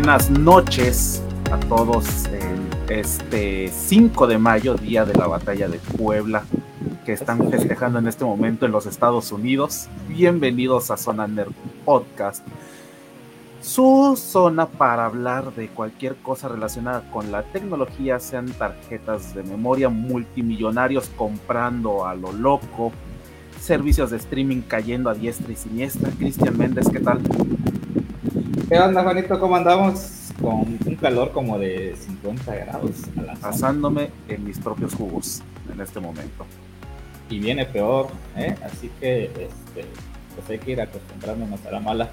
buenas noches a todos en este 5 de mayo, día de la batalla de Puebla, que están festejando en este momento en los Estados Unidos. Bienvenidos a Zona Nerd Podcast, su zona para hablar de cualquier cosa relacionada con la tecnología, sean tarjetas de memoria, multimillonarios comprando a lo loco, servicios de streaming cayendo a diestra y siniestra. Cristian Méndez, ¿qué tal? ¿Qué onda, Juanito? ¿Cómo andamos? Con un calor como de 50 grados. Pasándome en mis propios jugos en este momento. Y viene peor, ¿eh? Así que este, pues hay que ir acostumbrándonos a la mala.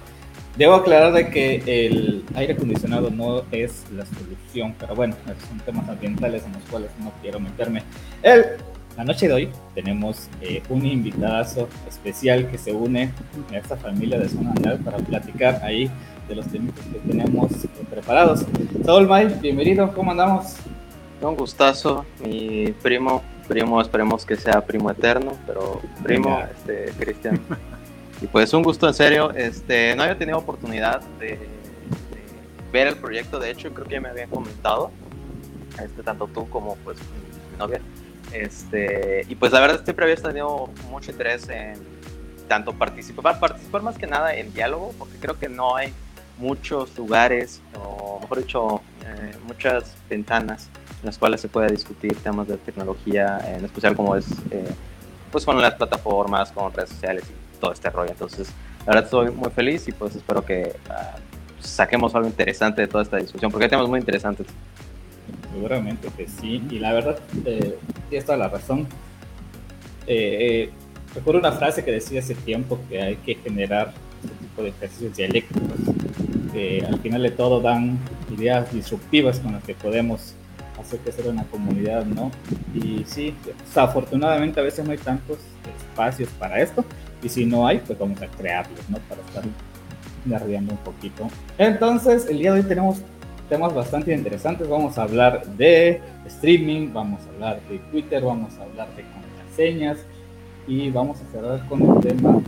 Debo aclarar de que el aire acondicionado no es la solución, pero bueno, son temas ambientales en los cuales no quiero meterme. El la noche de hoy tenemos eh, un invitadazo especial que se une a esta familia de Zona Andal para platicar ahí de los temas que tenemos preparados. Saúl May, bienvenido, ¿cómo andamos? Un gustazo, mi primo, primo, esperemos que sea primo eterno, pero primo, este, Cristian. Y pues un gusto en serio, este, no había tenido oportunidad de, ver el proyecto, de hecho creo que ya me habían comentado, este, tanto tú como pues mi novia, este, y pues la verdad siempre había tenido mucho interés en tanto participar, participar más que nada en diálogo, porque creo que no hay muchos lugares, o mejor dicho, eh, muchas ventanas en las cuales se pueda discutir temas de tecnología, en especial como es eh, pues con las plataformas, con redes sociales y todo este rollo. Entonces, la verdad estoy muy feliz y pues espero que ah, saquemos algo interesante de toda esta discusión, porque hay temas muy interesantes. Seguramente que sí, y la verdad, eh, tienes toda la razón. Eh, recuerdo una frase que decía hace tiempo que hay que generar este tipo de ejercicios dialécticos, que al final de todo dan ideas disruptivas con las que podemos hacer sea una comunidad, ¿no? Y sí, afortunadamente a veces no hay tantos espacios para esto, y si no hay, pues vamos a crearlos, ¿no? Para estar guardiando un poquito. Entonces, el día de hoy tenemos temas bastante interesantes. Vamos a hablar de streaming, vamos a hablar de Twitter, vamos a hablar de contraseñas y vamos a cerrar con el tema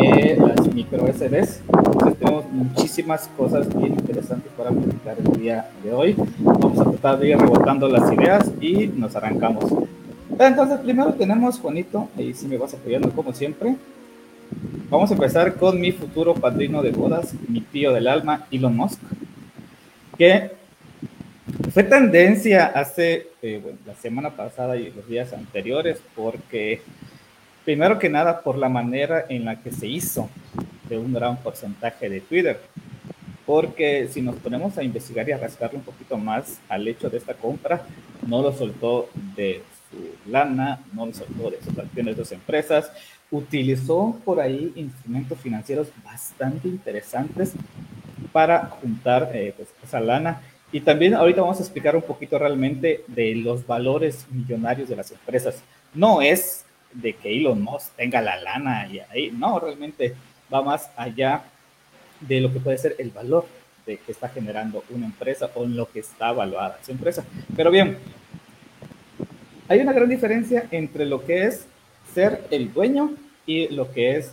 de las micro SDs. Entonces tenemos muchísimas cosas bien interesantes para platicar el día de hoy. Vamos a tratar de ir rebotando las ideas y nos arrancamos. Entonces primero tenemos Juanito, y si me vas apoyando como siempre. Vamos a empezar con mi futuro padrino de bodas, mi tío del alma, Elon Musk que fue tendencia hace eh, la semana pasada y los días anteriores, porque primero que nada por la manera en la que se hizo de un gran porcentaje de Twitter. Porque si nos ponemos a investigar y a rascarle un poquito más al hecho de esta compra, no lo soltó de su lana, no lo soltó de sus acciones de sus empresas, utilizó por ahí instrumentos financieros bastante interesantes para juntar eh, pues, esa lana. Y también ahorita vamos a explicar un poquito realmente de los valores millonarios de las empresas. No es de que Elon Musk tenga la lana y ahí, no, realmente va más allá de lo que puede ser el valor de que está generando una empresa o en lo que está evaluada esa empresa. Pero bien, hay una gran diferencia entre lo que es ser el dueño y lo que es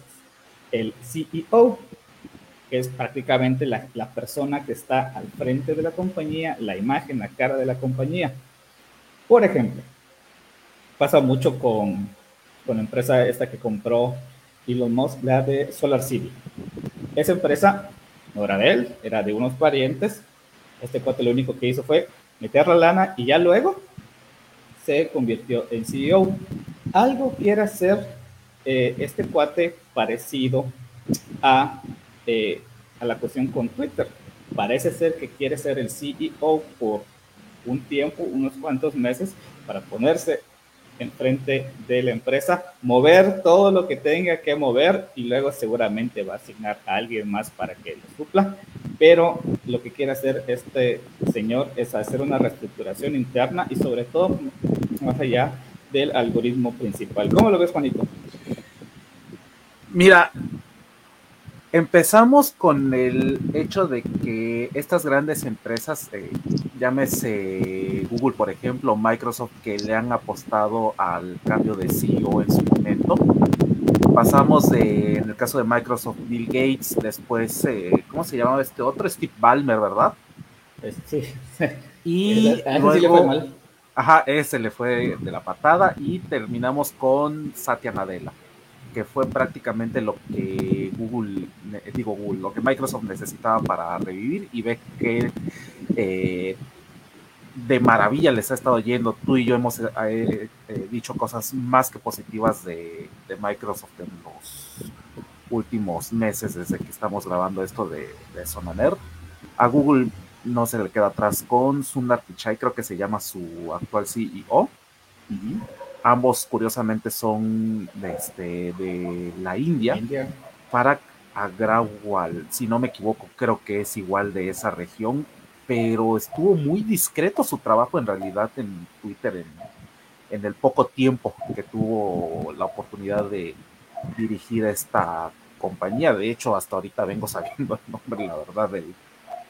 el CEO que es prácticamente la, la, persona que está al frente de la compañía, la imagen, la cara de la compañía. Por ejemplo, pasa mucho con, con la empresa esta que compró Elon Musk, la de Solar City. Esa empresa no era de él, era de unos parientes. Este cuate lo único que hizo fue meter la lana y ya luego se convirtió en CEO. Algo quiere hacer eh, este cuate parecido a eh, a la cuestión con Twitter. Parece ser que quiere ser el CEO por un tiempo, unos cuantos meses, para ponerse enfrente de la empresa, mover todo lo que tenga que mover y luego seguramente va a asignar a alguien más para que lo supla. Pero lo que quiere hacer este señor es hacer una reestructuración interna y sobre todo más allá del algoritmo principal. ¿Cómo lo ves, Juanito? Mira, Empezamos con el hecho de que estas grandes empresas, eh, llámese Google por ejemplo, Microsoft, que le han apostado al cambio de CEO en su momento, pasamos de, en el caso de Microsoft, Bill Gates, después, eh, ¿cómo se llamaba este otro? Steve Ballmer, ¿verdad? Sí. Y luego, Ajá, ese le fue de la patada y terminamos con Satya Nadella, que fue prácticamente lo que Google, digo Google, lo que Microsoft necesitaba para revivir y ve que eh, de maravilla les ha estado yendo. Tú y yo hemos eh, eh, dicho cosas más que positivas de, Microsoft en los últimos meses desde que estamos grabando esto de, de Sonaner. A Google no se le queda atrás con Sundar Pichai, creo que se llama su actual CEO. Ambos, curiosamente, son de, este, de la India. India. Parag Agrawal, si no me equivoco, creo que es igual de esa región, pero estuvo muy discreto su trabajo en realidad en Twitter en, en el poco tiempo que tuvo la oportunidad de dirigir esta compañía. De hecho, hasta ahorita vengo sabiendo el nombre, la verdad, del,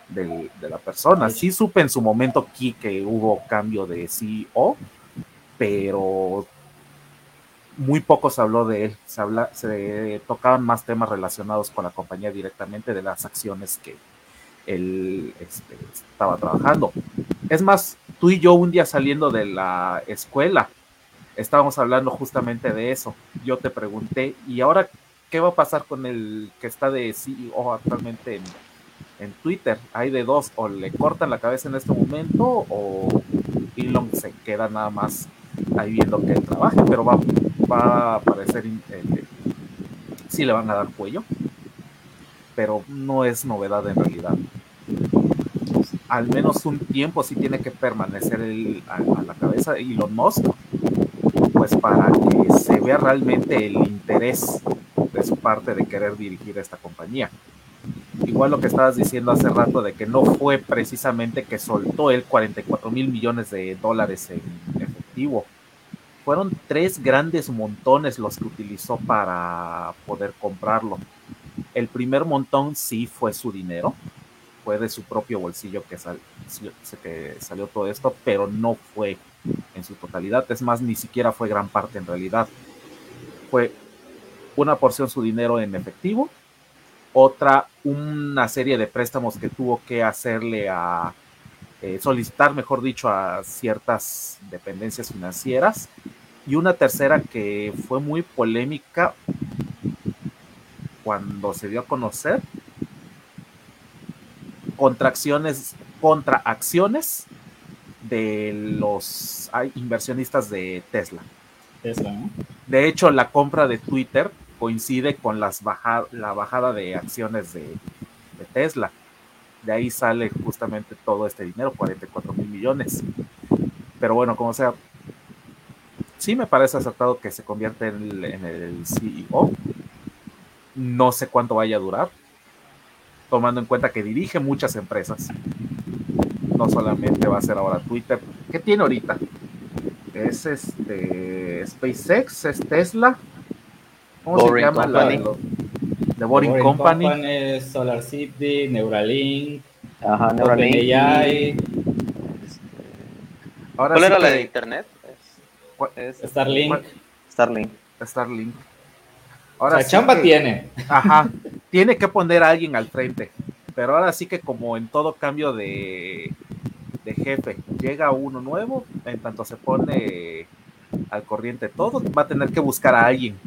de, la persona. Sí supe en su momento aquí que hubo cambio de CEO, pero muy poco se habló de él. Se, habla, se tocaban más temas relacionados con la compañía directamente de las acciones que él este, estaba trabajando. Es más, tú y yo un día saliendo de la escuela, estábamos hablando justamente de eso. Yo te pregunté, ¿y ahora qué va a pasar con el que está de CEO actualmente en, en Twitter hay de dos, o le cortan la cabeza en este momento o Elon se queda nada más ahí viendo que él trabaje, pero va, a aparecer, eh, sí le van a dar cuello, pero no es novedad en realidad. Al menos un tiempo sí tiene que permanecer a, la cabeza Elon Musk, pues para que se vea realmente el interés de su parte de querer dirigir esta compañía igual lo que estabas diciendo hace rato de que no fue precisamente que soltó el 44 mil millones de dólares en Fueron tres grandes montones los que utilizó para poder comprarlo. El primer montón sí fue su dinero, fue de su propio bolsillo que, que salió todo esto, pero no fue en su totalidad. Es más, ni siquiera fue gran parte en realidad. Fue una porción su dinero en efectivo otra una serie de préstamos que tuvo que hacerle a eh, solicitar, mejor dicho, a ciertas dependencias financieras y una tercera que fue muy polémica cuando se dio a conocer contra acciones, contra acciones de los inversionistas de Tesla. Tesla De hecho, la compra de Twitter coincide con las la bajada de acciones de, Tesla. De ahí sale justamente todo este dinero, 44 mil millones. Pero bueno, como sea, sí me parece acertado que se convierta en el, en el CEO. No sé cuánto vaya a durar, tomando en cuenta que dirige muchas empresas. No solamente va a ser ahora Twitter. ¿Qué tiene ahorita? Es este SpaceX, es Tesla, ¿Cómo se llama Company. The Boring, Company. Company. Solar City, Neuralink, Ajá, Neuralink. AI. ¿Cuál era la de internet? Es, Starlink. Starlink. Starlink. Ahora la chamba tiene. Ajá. tiene que poner a alguien al frente. Pero ahora sí que como en todo cambio de, de jefe, llega uno nuevo, en tanto se pone al corriente todo, va a tener que buscar a alguien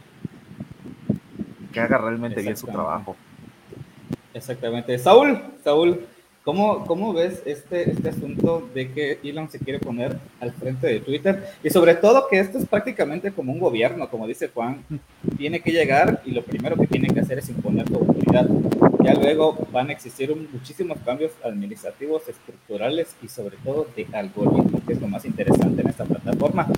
que haga realmente bien su trabajo. Exactamente. Saúl, Saúl, ¿cómo, cómo ves este, este asunto de que Elon se quiere poner al frente de Twitter? Y sobre todo que esto es prácticamente como un gobierno, como dice Juan, tiene que llegar y lo primero que tiene que hacer es imponer su autoridad. Ya luego van a existir muchísimos cambios administrativos, estructurales y sobre todo de algoritmo, que es lo más interesante en esta plataforma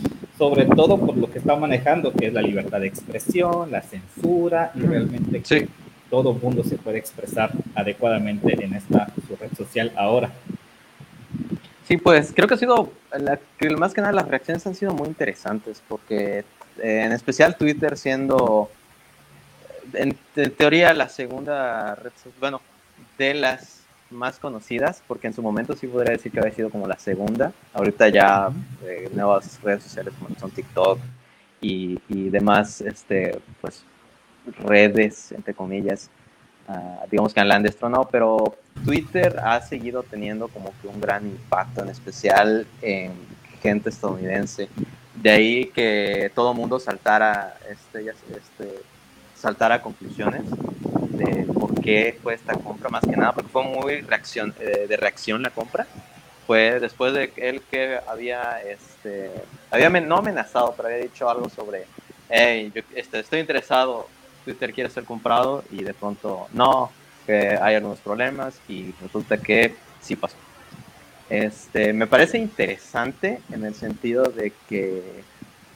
sobre todo por lo que está manejando, que es la libertad de expresión, la censura y realmente que todo mundo se puede expresar adecuadamente en esta su red social ahora. Sí, pues creo que ha sido, la, que más que nada las reacciones han sido muy interesantes, porque eh, en especial Twitter siendo, en, teoría, la segunda red social, bueno, de las más conocidas, porque en su momento sí podría decir que había sido como la segunda. Ahorita ya eh, nuevas redes sociales como son TikTok y, y, demás, este, pues redes, entre comillas, uh, digamos que han destronado, pero Twitter ha seguido teniendo como que un gran impacto, en especial en gente estadounidense. De ahí que todo mundo saltara, este, este, saltara a conclusiones de por qué fue esta compra, más que nada, porque fue muy reacción, eh, de reacción la compra. Fue después de él que había, este, había no amenazado, pero había dicho algo sobre, hey, yo este, estoy interesado, Twitter quiere ser comprado, y de pronto, no, que hay algunos problemas, y resulta que sí pasó. Este, me parece interesante en el sentido de que,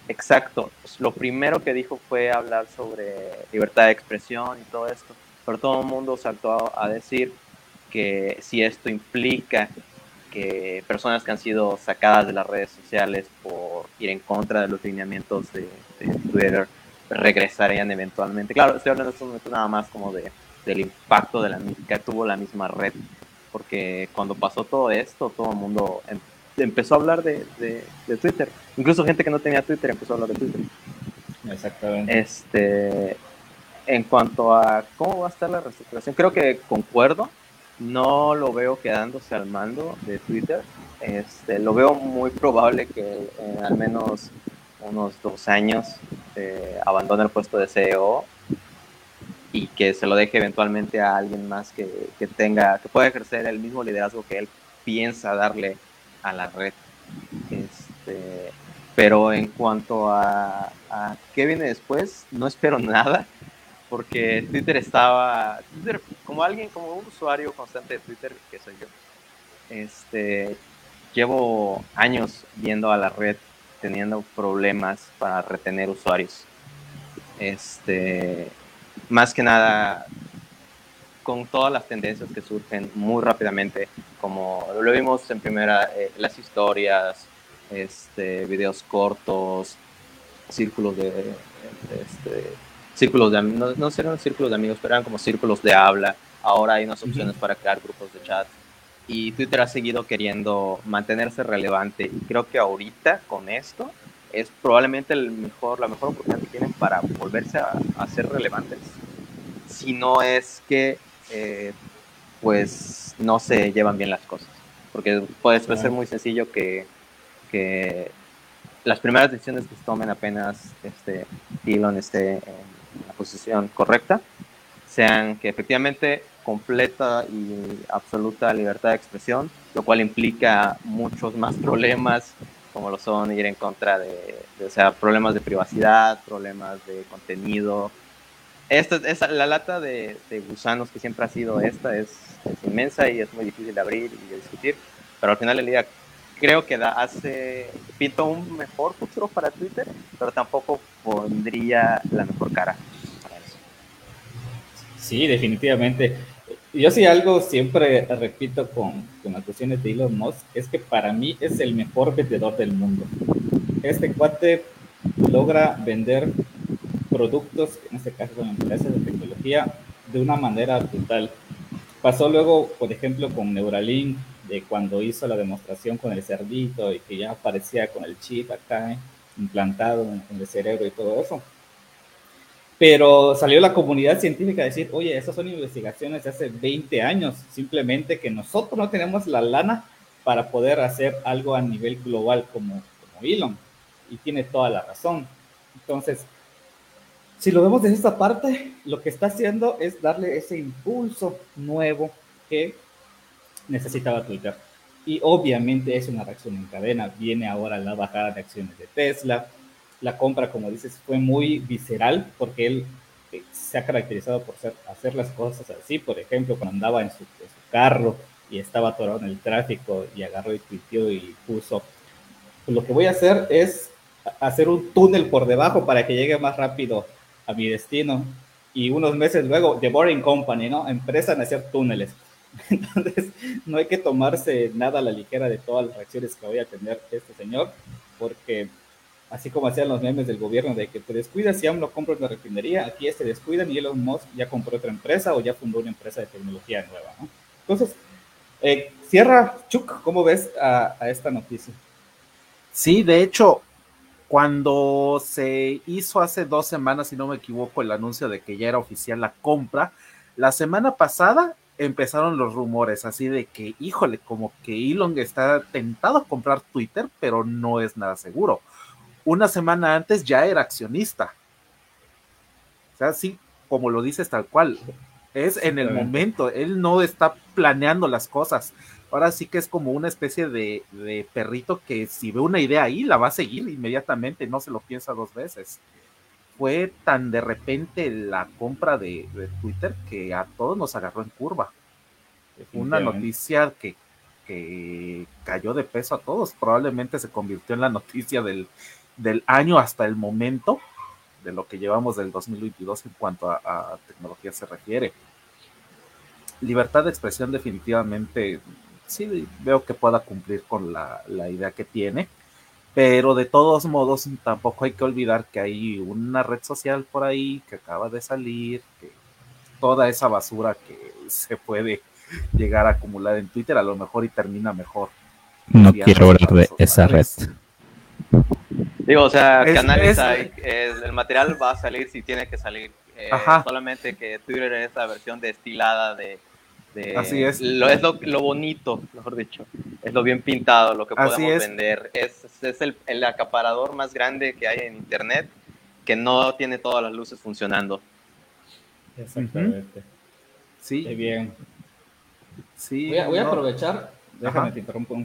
exacto, lo primero que dijo fue hablar sobre libertad de expresión y todo esto, pero todo el mundo saltó a decir que si esto implica que personas que han sido sacadas de las redes sociales por ir en contra de los lineamientos de, Twitter regresarían eventualmente. Claro, estoy hablando de esto nada más como de, del impacto de la que tuvo la misma red porque cuando pasó todo esto, todo el mundo em, empezó a hablar de, de, Twitter. Incluso gente que no tenía Twitter empezó a hablar de Twitter. Exactamente. Este, en cuanto a cómo va a estar la reestructuración, creo que concuerdo. No lo veo quedándose al mando de Twitter. Este, lo veo muy probable que en al menos unos dos años eh, abandone el puesto de CEO y que se lo deje eventualmente a alguien más que, que, tenga, que pueda ejercer el mismo liderazgo que él piensa darle a la red. Este, pero en cuanto a, a, qué viene después, no espero nada, porque Twitter estaba, Twitter, como alguien, como un usuario constante de Twitter, que soy yo, este, llevo años viendo a la red teniendo problemas para retener usuarios. Este, más que nada con todas las tendencias que surgen muy rápidamente, como lo vimos en primera, eh, las historias, este, videos cortos, círculos de, este, círculos de no, no eran círculos de amigos, pero eran como círculos de habla. Ahora hay unas opciones para crear grupos de chat. Y Twitter ha seguido queriendo mantenerse relevante. Y creo que ahorita con esto es probablemente el mejor, la mejor oportunidad que tienen para volverse a, ser relevantes. Si no es que, eh, pues, no se llevan bien las cosas. Porque puede ser muy sencillo que, que, las primeras decisiones que se tomen apenas este, Elon esté en la posición correcta, sean que efectivamente completa y absoluta libertad de expresión, lo cual implica muchos más problemas como lo son ir en contra de, o sea, problemas de privacidad, problemas de contenido. Esta, esa, la lata de, gusanos que siempre ha sido esta es, inmensa y es muy difícil de abrir y de discutir, pero al final del día creo que da, hace, pinto un mejor futuro para Twitter, pero tampoco pondría la mejor cara para eso. Sí, definitivamente yo sí algo siempre repito con, con las cuestiones de Elon Musk, es que para mí es el mejor vendedor del mundo. Este cuate logra vender productos, en este caso son empresas de tecnología, de una manera brutal. Pasó luego, por ejemplo, con Neuralink, de cuando hizo la demostración con el cerdito y que ya aparecía con el chip acá eh, implantado en el cerebro y todo eso pero salió la comunidad científica a decir, oye, esas son investigaciones de hace 20 años, simplemente que nosotros no tenemos la lana para poder hacer algo a nivel global como, como Elon. Y tiene toda la razón. Entonces, si lo vemos desde esta parte, lo que está haciendo es darle ese impulso nuevo que necesitaba Twitter. Y obviamente es una reacción en cadena. Viene ahora la bajada de acciones de Tesla, la compra, como dices, fue muy visceral porque él eh, se ha caracterizado por ser, hacer las cosas así. Por ejemplo, cuando andaba en su, carro y estaba atorado en el tráfico y agarró y tuiteó y puso, lo que voy a hacer es hacer un túnel por debajo para que llegue más rápido a mi destino. Y unos meses luego, The Boring Company, ¿no? Empresa en hacer túneles. Entonces, no hay que tomarse nada a la ligera de todas las reacciones que voy a tener este señor, porque así como hacían los memes del gobierno de que te descuidas y aún lo compra una refinería, aquí se descuidan y Elon Musk ya compró otra empresa o ya fundó una empresa de tecnología nueva, ¿no? Entonces, eh, cierra, Chuck, ¿cómo ves a, esta noticia? Sí, de hecho, cuando se hizo hace dos semanas, si no me equivoco, el anuncio de que ya era oficial la compra, la semana pasada empezaron los rumores así de que, híjole, como que Elon está tentado a comprar Twitter, pero no es nada seguro. Una semana antes ya era accionista. O sea, sí, como lo dices tal cual, es en el momento, él no está planeando las cosas. Ahora sí que es como una especie de, perrito que si ve una idea ahí, la va a seguir inmediatamente, no se lo piensa dos veces. Fue tan de repente la compra de, Twitter que a todos nos agarró en curva. Una noticia que, que cayó de peso a todos, probablemente se convirtió en la noticia del, del año hasta el momento de lo que llevamos del 2022 en cuanto a, tecnología se refiere. Libertad de expresión definitivamente sí veo que pueda cumplir con la, idea que tiene, pero de todos modos tampoco hay que olvidar que hay una red social por ahí que acaba de salir, que toda esa basura que se puede llegar a acumular en Twitter a lo mejor y termina mejor. No quiero hablar de esa red. Digo, o sea, canales hay, el material va a salir si tiene que salir. Eh, solamente que Twitter es la versión destilada de, Así es. Lo, es lo, bonito, mejor dicho. Es lo bien pintado, lo que podemos vender. Es, es el, el, acaparador más grande que hay en Internet que no tiene todas las luces funcionando. Exactamente. Sí. bien. Sí, voy a, aprovechar déjame te interrumpo.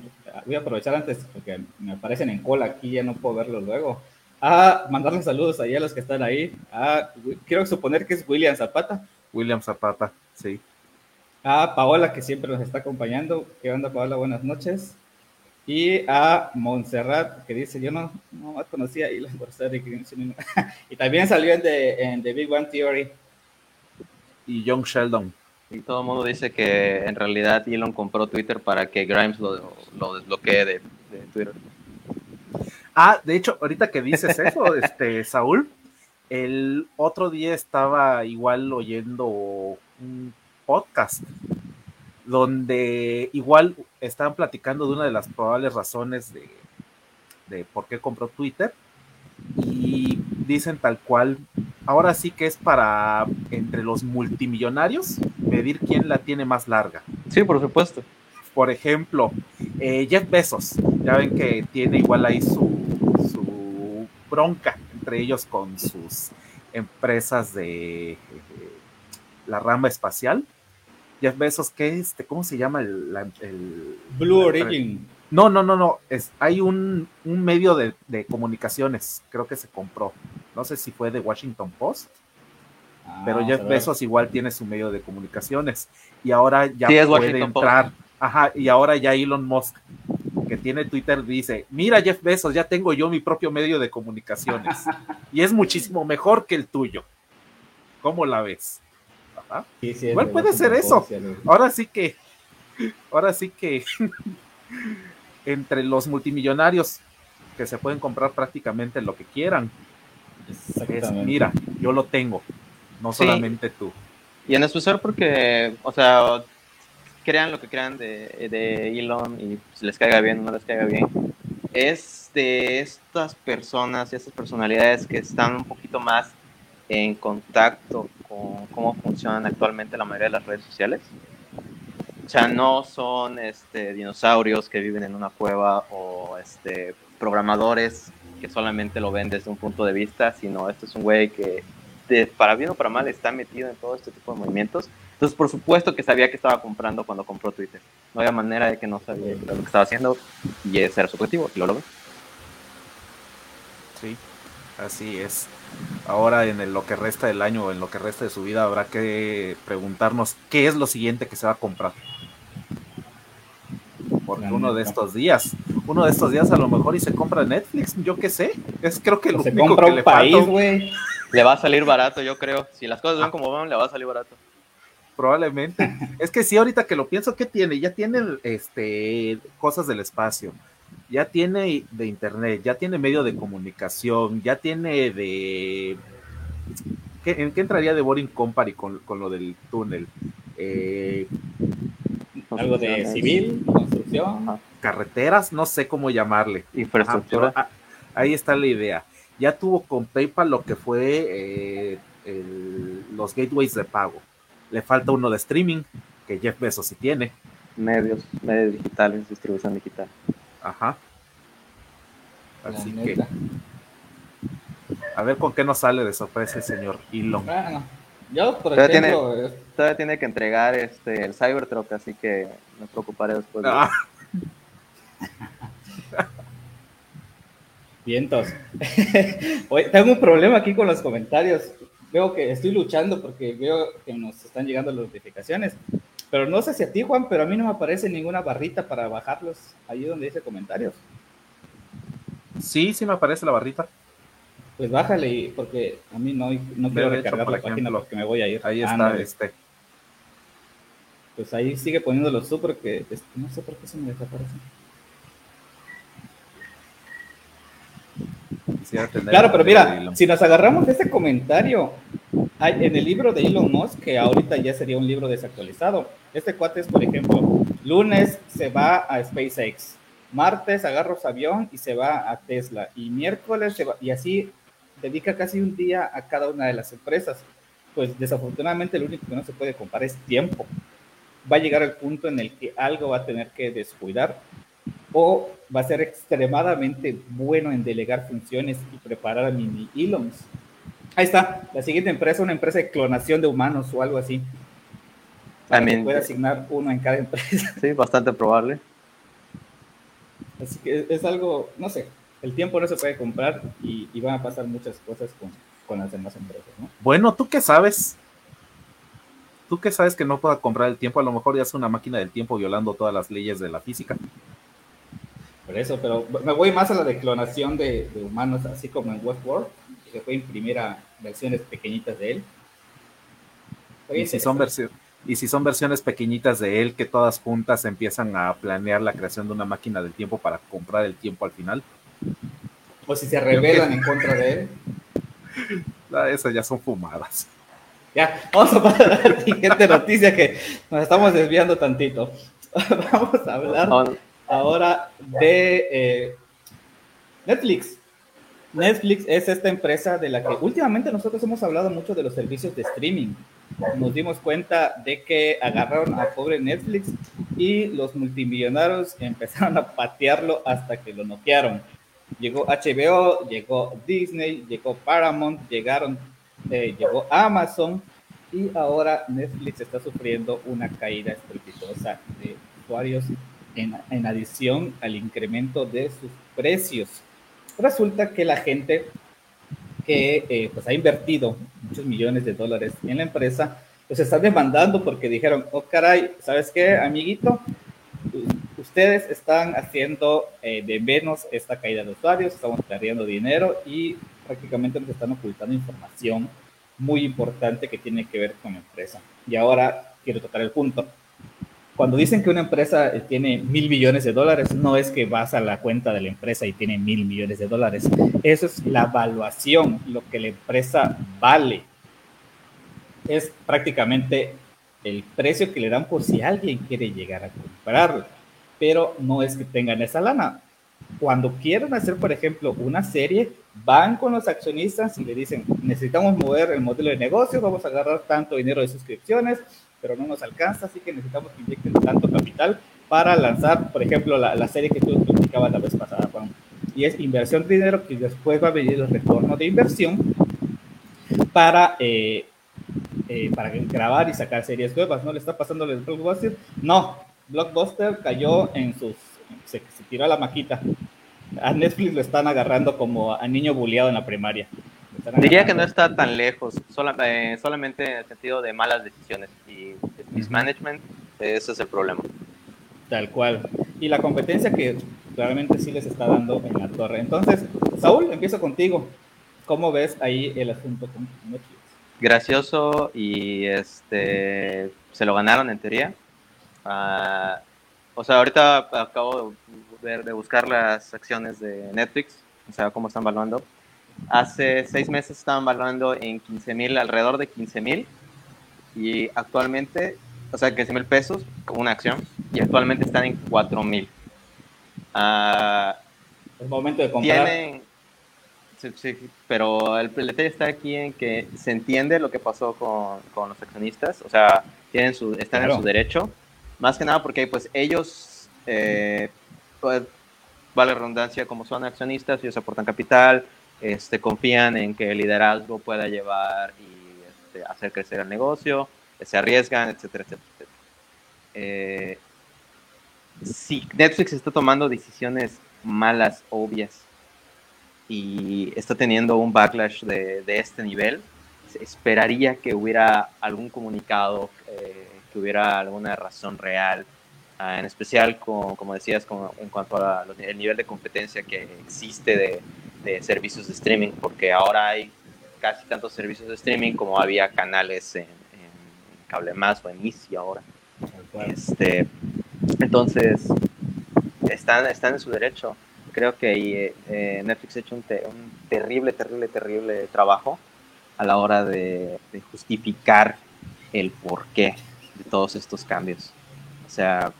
Voy a aprovechar antes porque me aparecen en cola aquí, ya no puedo verlos luego. A mandarles saludos ahí a los que están ahí. A, quiero suponer que es William Zapata. William Zapata, sí. A Paola, que siempre nos está acompañando. ¿Qué onda, Paola? Buenas noches. Y a Montserrat, que dice, yo no, no conocía a Elon y también salió en The, en The Big One Theory. Y John Sheldon. Y todo el mundo dice que en realidad Elon compró Twitter para que Grimes lo, desbloquee de, Twitter. Ah, de hecho, ahorita que dices eso, este, Saúl, el otro día estaba igual oyendo un podcast donde igual estaban platicando de una de las probables razones de, de por qué compró Twitter y dicen tal cual, ahora sí que es para entre los multimillonarios medir quién la tiene más larga. Sí, por supuesto. Por ejemplo, eh, Jeff Bezos, ya ven que tiene igual ahí su, su bronca entre ellos con sus empresas de eh, la rama espacial. Jeff Bezos, ¿qué este? ¿Cómo se llama el, Blue Origin? No, no, no, no. Es, hay un, medio de, comunicaciones, creo que se compró. No sé si fue de Washington Post, ah, pero Jeff Bezos igual tiene su medio de comunicaciones. Y ahora ya puede entrar. Ajá, y ahora ya Elon Musk, que tiene Twitter, dice: Mira, Jeff Bezos, ya tengo yo mi propio medio de comunicaciones. y es muchísimo mejor que el tuyo. ¿Cómo la ves? Igual puede ser eso. Ahora sí que. Ahora sí que. entre los multimillonarios que se pueden comprar prácticamente lo que quieran. mira, yo lo tengo, no solamente tú. Y en especial porque, o sea, crean lo que crean de, de Elon y si les caiga bien o no les caiga bien, es de estas personas y estas personalidades que están un poquito más en contacto con cómo funcionan actualmente la mayoría de las redes sociales. O sea, no son este, dinosaurios que viven en una cueva o este, programadores que solamente lo ven desde un punto de vista, sino este es un güey que, para bien o para mal, está metido en todo este tipo de movimientos. Entonces, por supuesto que sabía que estaba comprando cuando compró Twitter. No había manera de que no sabía lo que estaba haciendo y ese era su objetivo, y lo logró. Sí, así es. Ahora en lo que resta del año o en lo que resta de su vida habrá que preguntarnos qué es lo siguiente que se va a comprar porque uno de estos días, uno de estos días a lo mejor y se compra Netflix, yo qué sé, es creo que lo se único que le país, güey. Le va a salir barato, yo creo. Si las cosas van como van, le va a salir barato. Probablemente. es que sí, ahorita que lo pienso, ¿qué tiene? Ya tiene este cosas del espacio, ya tiene de internet, ya tiene medio de comunicación, ya tiene de ¿En qué entraría de Boring Company con, con lo del túnel? Eh, algo de civil, construcción. Carreteras, no sé cómo llamarle. Infraestructura. ahí está la idea. ya tuvo con PayPal lo que fue eh, los gateways de pago. Le falta uno de streaming, que Jeff Bezos sí tiene. Medios, medios digitales, distribución digital. Ajá. Así que. A ver con qué nos sale de sorpresa el señor Elon. yo, por todavía ejemplo. Tiene, todavía tiene que entregar este, el Cybertruck, así que me preocuparé después. De... Ah. Vientos. tengo un problema aquí con los comentarios. Veo que estoy luchando porque veo que nos están llegando las notificaciones. Pero no sé si a ti, Juan, pero a mí no me aparece ninguna barrita para bajarlos ahí donde dice comentarios. Sí, sí me aparece la barrita. Pues bájale, porque a mí no, no quiero recargar la página porque me voy a ir. Ahí está, este. Pues ahí sigue poniéndolo tú porque no sé por qué se me desaparece. Claro, pero mira, si nos agarramos de ese comentario, hay, en el libro de Elon Musk, que ahorita ya sería un libro desactualizado, este cuate es, por ejemplo, lunes se va a SpaceX, martes agarra su avión y se va a Tesla, y miércoles se va, y así dedica casi un día a cada una de las empresas. Pues desafortunadamente lo único que no se puede comprar es tiempo. Va a llegar el punto en el que algo va a tener que descuidar o va a ser extremadamente bueno en delegar funciones y preparar a mini Elons. Ahí está, la siguiente empresa, una empresa de clonación de humanos o algo así. También puede asignar uno en cada empresa. Sí, bastante probable. Así que es algo, no sé, el tiempo no se puede comprar y, van a pasar muchas cosas con, con las demás empresas, ¿no? Bueno, ¿tú qué sabes? ¿Tú qué sabes que no pueda comprar el tiempo? A lo mejor ya es una máquina del tiempo violando todas las leyes de la física. Por eso, pero me voy más a la declonación de, de humanos, así como en Westworld, que fue imprimir a versiones pequeñitas de él. Y si, son y si son versiones pequeñitas de él que todas juntas empiezan a planear la creación de una máquina del tiempo para comprar el tiempo al final. O si se rebelan en contra de él. Ah, esas ya son fumadas. Ya, vamos a pasar a la siguiente noticia que nos estamos desviando tantito. vamos a hablar ahora de eh, Netflix. Netflix es esta empresa de la que últimamente nosotros hemos hablado mucho de los servicios de streaming. Nos dimos cuenta de que agarraron a pobre Netflix y los multimillonarios empezaron a patearlo hasta que lo noquearon. Llegó HBO, llegó Disney, llegó Paramount, llegaron, eh, llegó Amazon y ahora Netflix está sufriendo una caída estrepitosa de usuarios en, adición al incremento de sus precios. Resulta que la gente que eh, pues ha invertido muchos millones de dólares en la empresa, pues están demandando porque dijeron, oh caray, ¿sabes qué, amiguito? Ustedes están haciendo eh, de menos esta caída de usuarios, estamos perdiendo dinero y prácticamente nos están ocultando información muy importante que tiene que ver con la empresa. Y ahora quiero tocar el punto cuando dicen que una empresa eh, tiene mil millones de dólares, no es que vas a la cuenta de la empresa y tiene mil millones de dólares. Eso es la evaluación, lo que la empresa vale. Es prácticamente el precio que le dan por si alguien quiere llegar a comprarlo. Pero no es que tengan esa lana. Cuando quieren hacer, por ejemplo, una serie, van con los accionistas y le dicen, necesitamos mover el modelo de negocio, vamos a agarrar tanto dinero de suscripciones, pero no nos alcanza, así que necesitamos que inyecten tanto capital para lanzar, por ejemplo, la, la serie que tú explicabas la vez pasada, Juan. Y es inversión de dinero que después va a venir el retorno de inversión para, eh, eh, para grabar y sacar series nuevas. ¿No le está pasando el Blockbuster? No, Blockbuster cayó en sus... Se, se tiró a la maquita. A Netflix lo están agarrando como a niño bulleado en la primaria. Diría que no está tan lejos, eh, solamente en el sentido de malas decisiones y mismanagement, ese es el problema. Tal cual. Y la competencia que claramente sí les está dando en la torre. Entonces, Saúl, empiezo contigo. ¿Cómo ves ahí el asunto con Netflix? Gracioso y este se lo ganaron en teoría. Ah, o sea, ahorita acabo de, de buscar las acciones de Netflix, o sea, cómo están valuando Hace seis meses estaban valuando en 15 mil, alrededor de 15 mil. Y actualmente, o sea, 15 mil pesos como una acción. Y actualmente están en 4 mil. Uh, es momento de comprar. Tienen, Sí, sí, pero el, detalle está aquí en que se entiende lo que pasó con, con los accionistas, o sea, tienen su, están en su derecho, más que nada porque pues ellos, eh, pues, vale redundancia, como son accionistas, ellos aportan capital, este, confían en que el liderazgo pueda llevar y este, hacer crecer el negocio, se arriesgan, etcétera, etcétera. Eh, si Netflix está tomando decisiones malas, obvias, y está teniendo un backlash de, de este nivel, esperaría que hubiera algún comunicado, eh, que hubiera alguna razón real, uh, en especial, con, como decías, con, en cuanto al nivel de competencia que existe de, de, servicios de streaming, porque ahora hay casi tantos servicios de streaming como había canales en, en Cable Más o en Easy ahora. Este, entonces, están, están en su derecho creo que eh, Netflix ha hecho un, terrible, terrible, terrible trabajo a la hora de, justificar el porqué de todos estos cambios. O sea,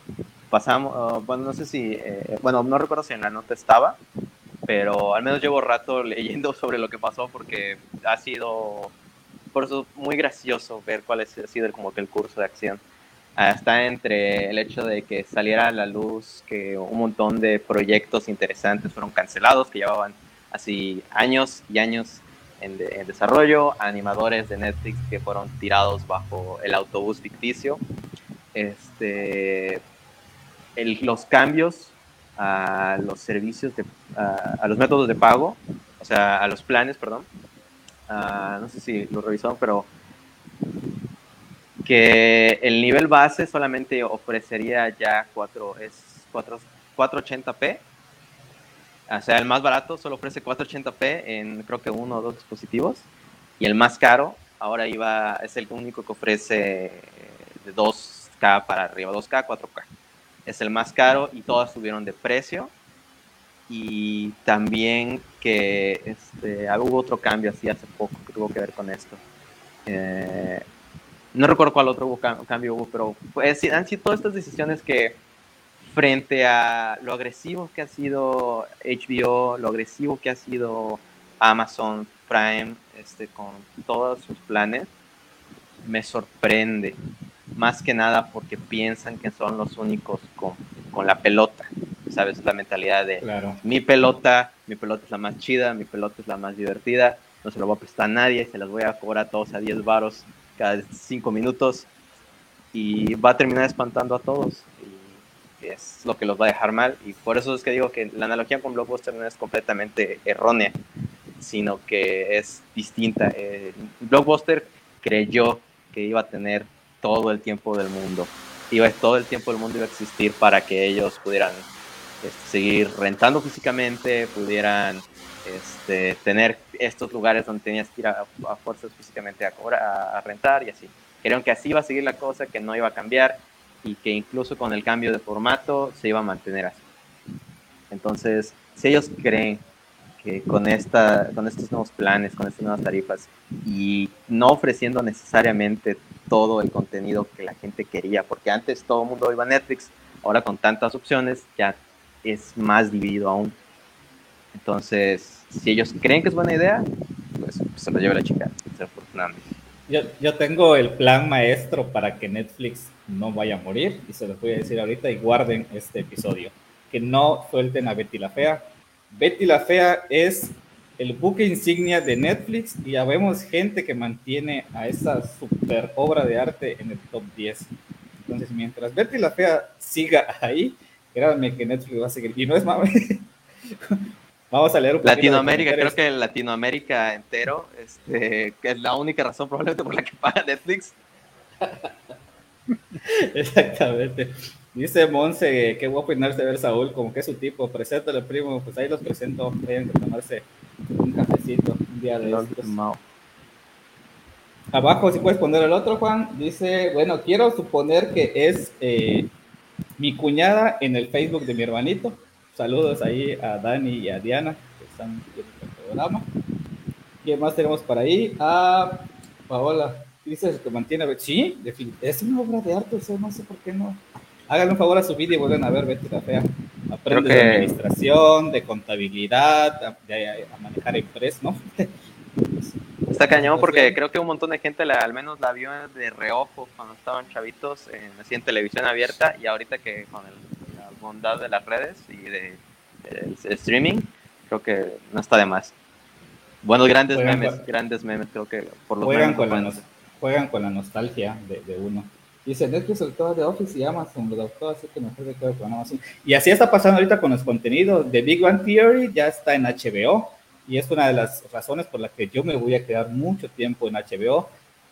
pasamos, oh, bueno, no sé si, eh, bueno, no recuerdo si en la nota estaba, pero al menos llevo rato leyendo sobre lo que pasó porque ha sido, por eso, muy gracioso ver cuál ha sido como que el curso de acción. Ah, está entre el hecho de que saliera a la luz que un montón de proyectos interesantes fueron cancelados, que llevaban así años y años en, desarrollo, animadores de Netflix que fueron tirados bajo el autobús ficticio, este, los cambios a los servicios, de, a, los métodos de pago, o sea, a los planes, perdón. Ah, no sé si lo revisaron, pero que el nivel base solamente ofrecería ya 4, es 4, 480p. O sea, el más barato solo ofrece 480p en creo que uno o dos dispositivos. Y el más caro ahora iba, es el único que ofrece de 2K para arriba, 2K, 4K. Es el más caro y todas subieron de precio. Y también que este, hubo otro cambio así hace poco que tuvo que ver con esto. Eh, no recuerdo cuál otro cambio hubo, pero pues, han sido todas estas decisiones que frente a lo agresivo que ha sido HBO, lo agresivo que ha sido Amazon Prime, este, con todos sus planes, me sorprende. Más que nada porque piensan que son los únicos con, con la pelota. ¿Sabes? La mentalidad de mi pelota, mi pelota es la más chida, mi pelota es la más divertida, no se lo voy a prestar a nadie, se las voy a cobrar a todos a 10 varos cada cinco minutos y va a terminar espantando a todos y es lo que los va a dejar mal y por eso es que digo que la analogía con Blockbuster no es completamente errónea sino que es distinta eh, Blockbuster creyó que iba a tener todo el tiempo del mundo iba todo el tiempo del mundo iba a existir para que ellos pudieran este, seguir rentando físicamente pudieran este, tener estos lugares donde tenías que ir a, fuerzas físicamente a, a, rentar y así. Creyeron que así iba a seguir la cosa, que no iba a cambiar y que incluso con el cambio de formato se iba a mantener así. Entonces, si ellos creen que con, esta, con estos nuevos planes, con estas nuevas tarifas y no ofreciendo necesariamente todo el contenido que la gente quería, porque antes todo el mundo iba a Netflix, ahora con tantas opciones ya es más dividido aún. Entonces, si ellos creen que es buena idea, pues, se lo lleva la chica, yo, yo tengo el plan maestro para que Netflix no vaya a morir y se los voy a decir ahorita y guarden este episodio. Que no suelten a Betty la Fea. Betty la Fea es el buque insignia de Netflix y ya vemos gente que mantiene a esa super obra de arte en el top 10. Entonces, mientras Betty la Fea siga ahí, créanme que Netflix va a seguir. Y no es mame. Vamos a leer un Latinoamérica, creo que Latinoamérica entero, este, que es la única razón probablemente por la que paga Netflix. Exactamente. Dice Monse, qué guapo de ver Saúl, como que es su tipo. Preséntale, primo, pues ahí los presento. Vayan a tomarse un cafecito un día de estos. Abajo, si puedes poner el otro, Juan, dice, bueno, quiero suponer que es eh, mi cuñada en el Facebook de mi hermanito Saludos ahí a Dani y a Diana, que están en el programa. ¿Quién más tenemos por ahí? A Paola. Dice que mantiene. Sí, es una obra de arte, o sea, no sé por qué no. Háganle un favor a su vídeo y vuelven a ver Betty la Fea. Aprendes de administración, de contabilidad, de, a manejar empresas, ¿no? Está cañón porque creo que un montón de gente al menos la vio de reojo cuando estaban chavitos en, así en televisión abierta y ahorita que con la bondad de las redes y de, streaming, creo que no está de más. Buenos grandes memes, grandes memes, creo que por los juegan, con la, juegan con la nostalgia de, de uno. Dice, Netflix soltó de Office y Amazon lo adoptó, así que mejor de quedo con Amazon. Y así está pasando ahorita con los contenidos. de Big Bang Theory ya está en HBO y es una de las razones por las que yo me voy a quedar mucho tiempo en HBO.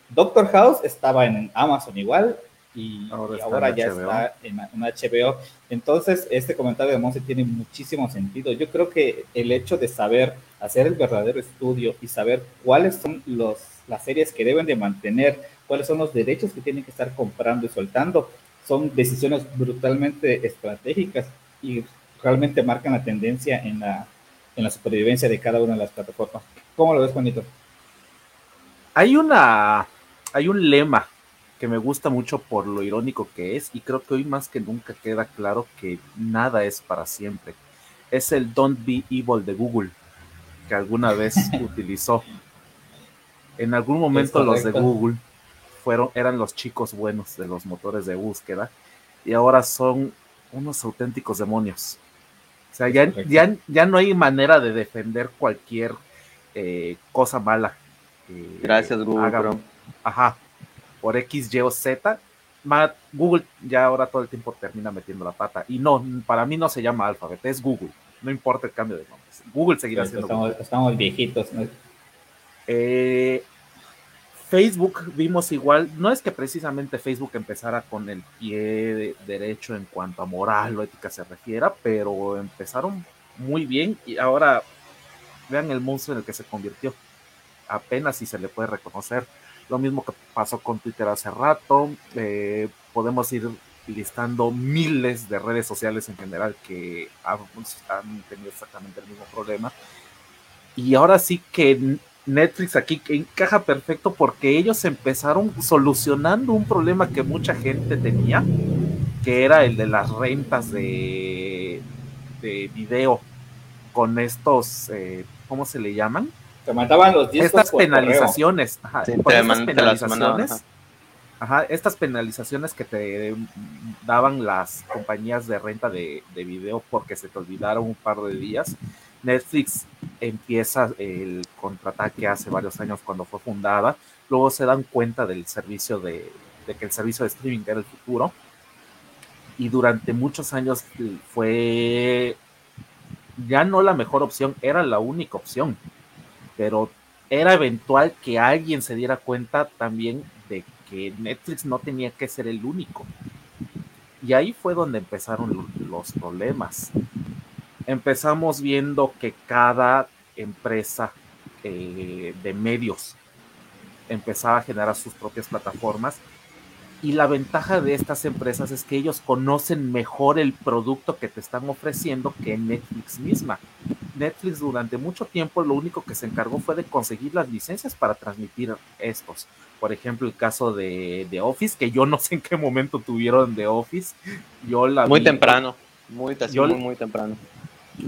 Doctor House estaba en Amazon igual y ahora, ya está en, HBO. Entonces, este comentario de Monse tiene muchísimo sentido. Yo creo que el hecho de saber hacer el verdadero estudio y saber cuáles son los, las series que deben de mantener, cuáles son los derechos que tienen que estar comprando y soltando, son decisiones brutalmente estratégicas y realmente marcan la tendencia en la, en la supervivencia de cada una de las plataformas. ¿Cómo lo ves, Juanito? Hay una, hay un lema que me gusta mucho por lo irónico que es y creo que hoy más que nunca queda claro que nada es para siempre. Es el Don't Be Evil de Google que alguna vez utilizó. En algún momento los de Google fueron, eran los chicos buenos de los motores de búsqueda y ahora son unos auténticos demonios. O sea, ya, ya, ya no hay manera de defender cualquier eh, cosa mala. Gracias, Google. Ajá, por X, Y o Z. Google ya ahora todo el tiempo termina metiendo la pata. Y no, para mí no se llama Alphabet, es Google. No importa el cambio de nombres. Google seguirá siendo estamos, Estamos viejitos. Eh, Facebook vimos igual, no es que precisamente Facebook empezara con el pie derecho en cuanto a moral o ética se refiera, pero empezaron muy bien y ahora vean el monstruo en el que se convirtió. Apenas si se le puede reconocer. Lo mismo que pasó con Twitter hace rato. Eh, podemos ir listando miles de redes sociales en general que han, han tenido exactamente el mismo problema. Y ahora sí que Netflix aquí encaja perfecto porque ellos empezaron solucionando un problema que mucha gente tenía, que era el de las rentas de, de video con estos, eh, ¿cómo se le llaman? Te mandaban los Estas penalizaciones, estas penalizaciones, ajá, estas penalizaciones que te daban las compañías de renta de, de video porque se te olvidaron un par de días Netflix empieza el contraataque hace varios años cuando fue fundada, luego se dan cuenta del servicio de, que el servicio de streaming era el futuro. Y durante muchos años fue ya no la mejor opción, era la única opción, pero era eventual que alguien se diera cuenta también de que Netflix no tenía que ser el único. Y ahí fue donde empezaron los problemas empezamos viendo que cada empresa eh, de medios empezaba a generar sus propias plataformas y la ventaja de estas empresas es que ellos conocen mejor el producto que te están ofreciendo que Netflix misma. Netflix durante mucho tiempo lo único que se encargó fue de conseguir las licencias para transmitir estos. Por ejemplo, el caso de, de Office, que yo no sé en qué momento tuvieron de Office. Yo la muy temprano, muy, muy, muy temprano.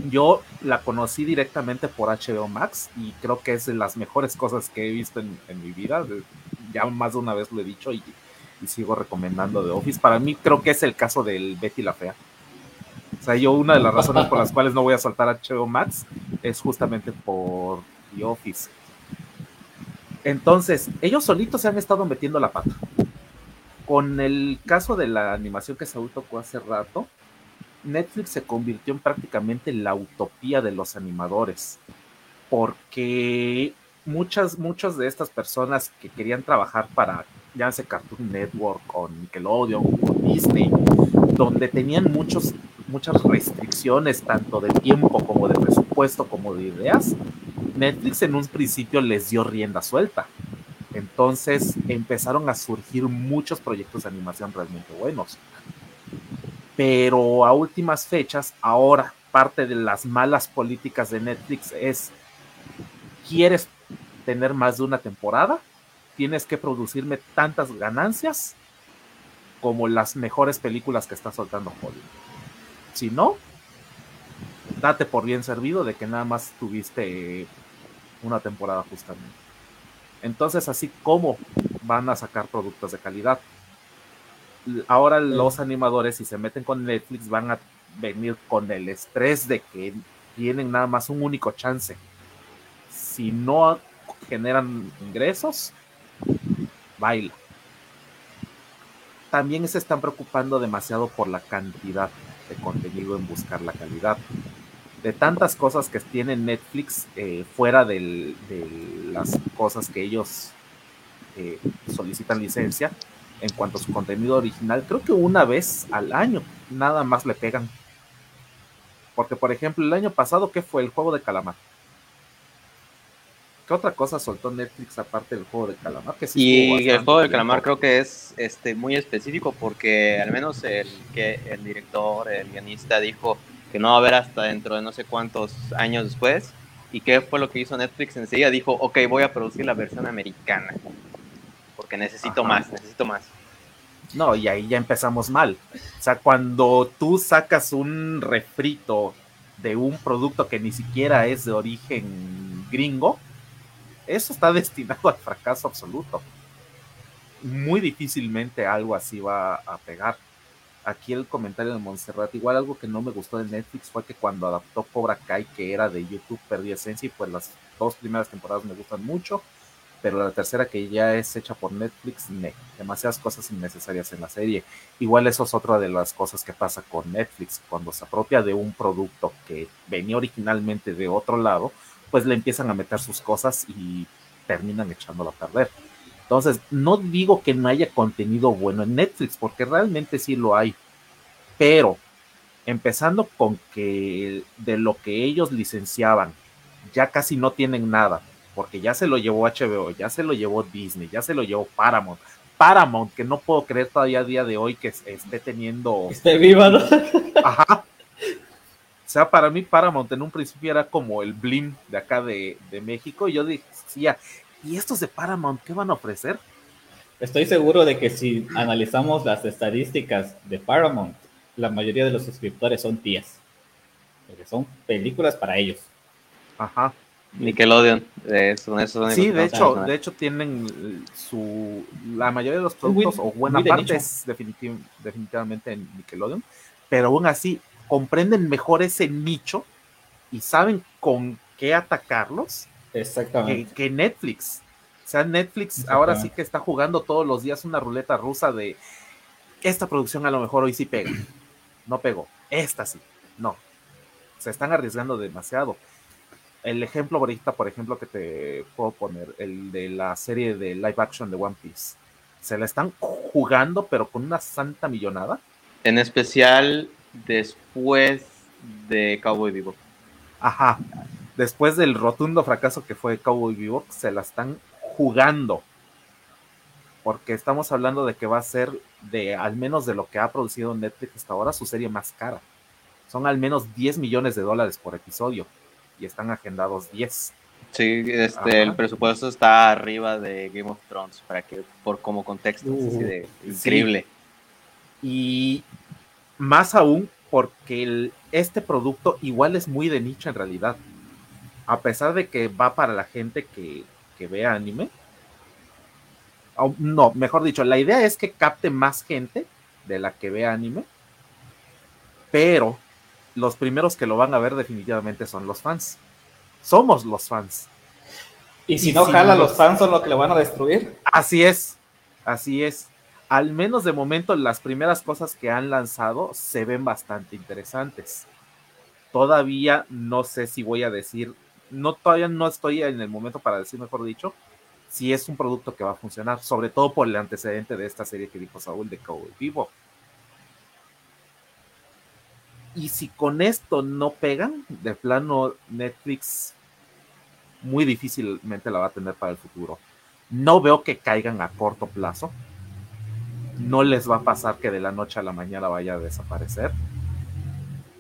Yo la conocí directamente por HBO Max y creo que es de las mejores cosas que he visto en, mi vida. Ya más de una vez lo he dicho y, sigo recomendando The Office. Para mí creo que es el caso del Betty la Fea. O sea, yo una de las razones por las cuales no voy a soltar HBO Max es justamente por The Office. Entonces, ellos solitos se han estado metiendo la pata. Con el caso de la animación que Saúl tocó hace rato, Netflix se convirtió en prácticamente la utopía de los animadores, porque muchas, muchas de estas personas que querían trabajar para, ya sea Cartoon Network o Nickelodeon o Disney, donde tenían muchos, muchas restricciones, tanto de tiempo como de presupuesto, como de ideas, Netflix en un principio les dio rienda suelta. Entonces empezaron a surgir muchos proyectos de animación realmente buenos pero a últimas fechas, ahora parte de las malas políticas de Netflix es, ¿quieres tener más de una temporada? Tienes que producirme tantas ganancias como las mejores películas que está soltando Hollywood. Si no, date por bien servido de que nada más tuviste una temporada justamente. Entonces, así como van a sacar productos de calidad. Ahora los animadores, si se meten con Netflix, van a venir con el estrés de que tienen nada más un único chance. Si no generan ingresos, baila. También se están preocupando demasiado por la cantidad de contenido en buscar la calidad. De tantas cosas que tiene Netflix eh, fuera de las cosas que ellos eh, solicitan licencia en cuanto a su contenido original, creo que una vez al año nada más le pegan. Porque, por ejemplo, el año pasado, ¿qué fue? El juego de calamar. ¿Qué otra cosa soltó Netflix aparte del juego de calamar? Que y el juego de calamar creo que es este muy específico porque al menos el que el director, el guionista dijo que no va a haber hasta dentro de no sé cuántos años después. ¿Y qué fue lo que hizo Netflix enseguida? Dijo, ok, voy a producir la versión americana. Porque necesito más, necesito más. No, y ahí ya empezamos mal. O sea, cuando tú sacas un refrito de un producto que ni siquiera es de origen gringo, eso está destinado al fracaso absoluto. Muy difícilmente algo así va a pegar. Aquí el comentario de Montserrat, igual algo que no me gustó de Netflix fue que cuando adaptó Cobra Kai, que era de YouTube, perdí esencia y pues las dos primeras temporadas me gustan mucho, pero la tercera que ya es hecha por Netflix, ne, demasiadas cosas innecesarias en la serie. Igual eso es otra de las cosas que pasa con Netflix, cuando se apropia de un producto que venía originalmente de otro lado, pues le empiezan a meter sus cosas y terminan echándolo a perder. Entonces, no digo que no haya contenido bueno en Netflix, porque realmente sí lo hay, pero empezando con que de lo que ellos licenciaban, ya casi no tienen nada, porque ya se lo llevó HBO, ya se lo llevó Disney, ya se lo llevó Paramount. Paramount, que no puedo creer todavía a día de hoy que esté teniendo. Esté viva, ¿no? Ajá. O sea, para mí Paramount en un principio era como el Blim de acá de, México. Y yo decía, ¿y estos de Paramount qué van a ofrecer? Estoy seguro de que si analizamos las estadísticas de Paramount, la mayoría de los suscriptores son tías. Porque son películas para ellos. Ajá. Nickelodeon. Eso, eso sí, de hecho, de hecho tienen su la mayoría de los productos o buena parte es definitivamente en Nickelodeon, pero aún así comprenden mejor ese nicho y saben con qué atacarlos Exactamente. Que, Netflix. O sea, Netflix ahora sí que está jugando todos los días una ruleta rusa de esta producción a lo mejor hoy sí pega. No pegó. Esta sí. No. Se están arriesgando demasiado. El ejemplo ahorita, por ejemplo, que te puedo poner, el de la serie de live action de One Piece. Se la están jugando, pero con una santa millonada. En especial después de Cowboy Vivo. Ajá. Después del rotundo fracaso que fue Cowboy Vivo, se la están jugando. Porque estamos hablando de que va a ser de al menos de lo que ha producido Netflix hasta ahora su serie más cara. Son al menos 10 millones de dólares por episodio y están agendados 10. Sí, este, el presupuesto está arriba de Game of Thrones, para que, por como contexto, de, increíble. Y más aún porque este producto igual es muy de nicho en realidad. A pesar de que va para la gente que, que ve anime. no, mejor dicho, la idea es que capte más gente de la que ve anime. Pero los primeros que lo van a ver definitivamente son los fans. Somos los fans. Y si no jala, los fans son los que lo van a destruir. Así es, así es al menos de momento las primeras cosas que han lanzado se ven bastante interesantes. Todavía no sé si voy a decir, no todavía no estoy en el momento para decir, mejor dicho, si es un producto que va a funcionar, sobre todo por el antecedente de esta serie que dijo Saúl de Cowboy Vivo. Y si con esto no pegan, de plano Netflix muy difícilmente la va a tener para el futuro. No veo que caigan a corto plazo no les va a pasar que de la noche a la mañana vaya a desaparecer.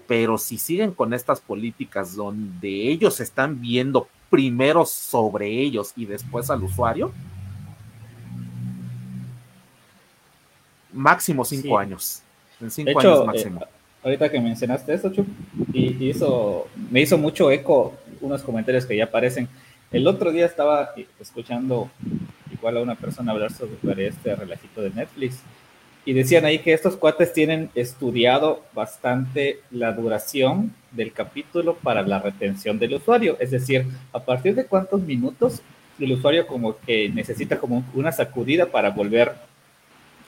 Pero si siguen con estas políticas donde ellos están viendo primero sobre ellos y después al usuario, máximo cinco años. En cinco años máximo. Ahorita que mencionaste esto, Chup, y, hizo, me hizo mucho eco unos comentarios que ya aparecen. El otro día estaba escuchando igual a una persona hablar sobre este relajito de Netflix y decían ahí que estos cuates tienen estudiado bastante la duración del capítulo para la retención del usuario, es decir, a partir de cuántos minutos el usuario como que necesita como una sacudida para volver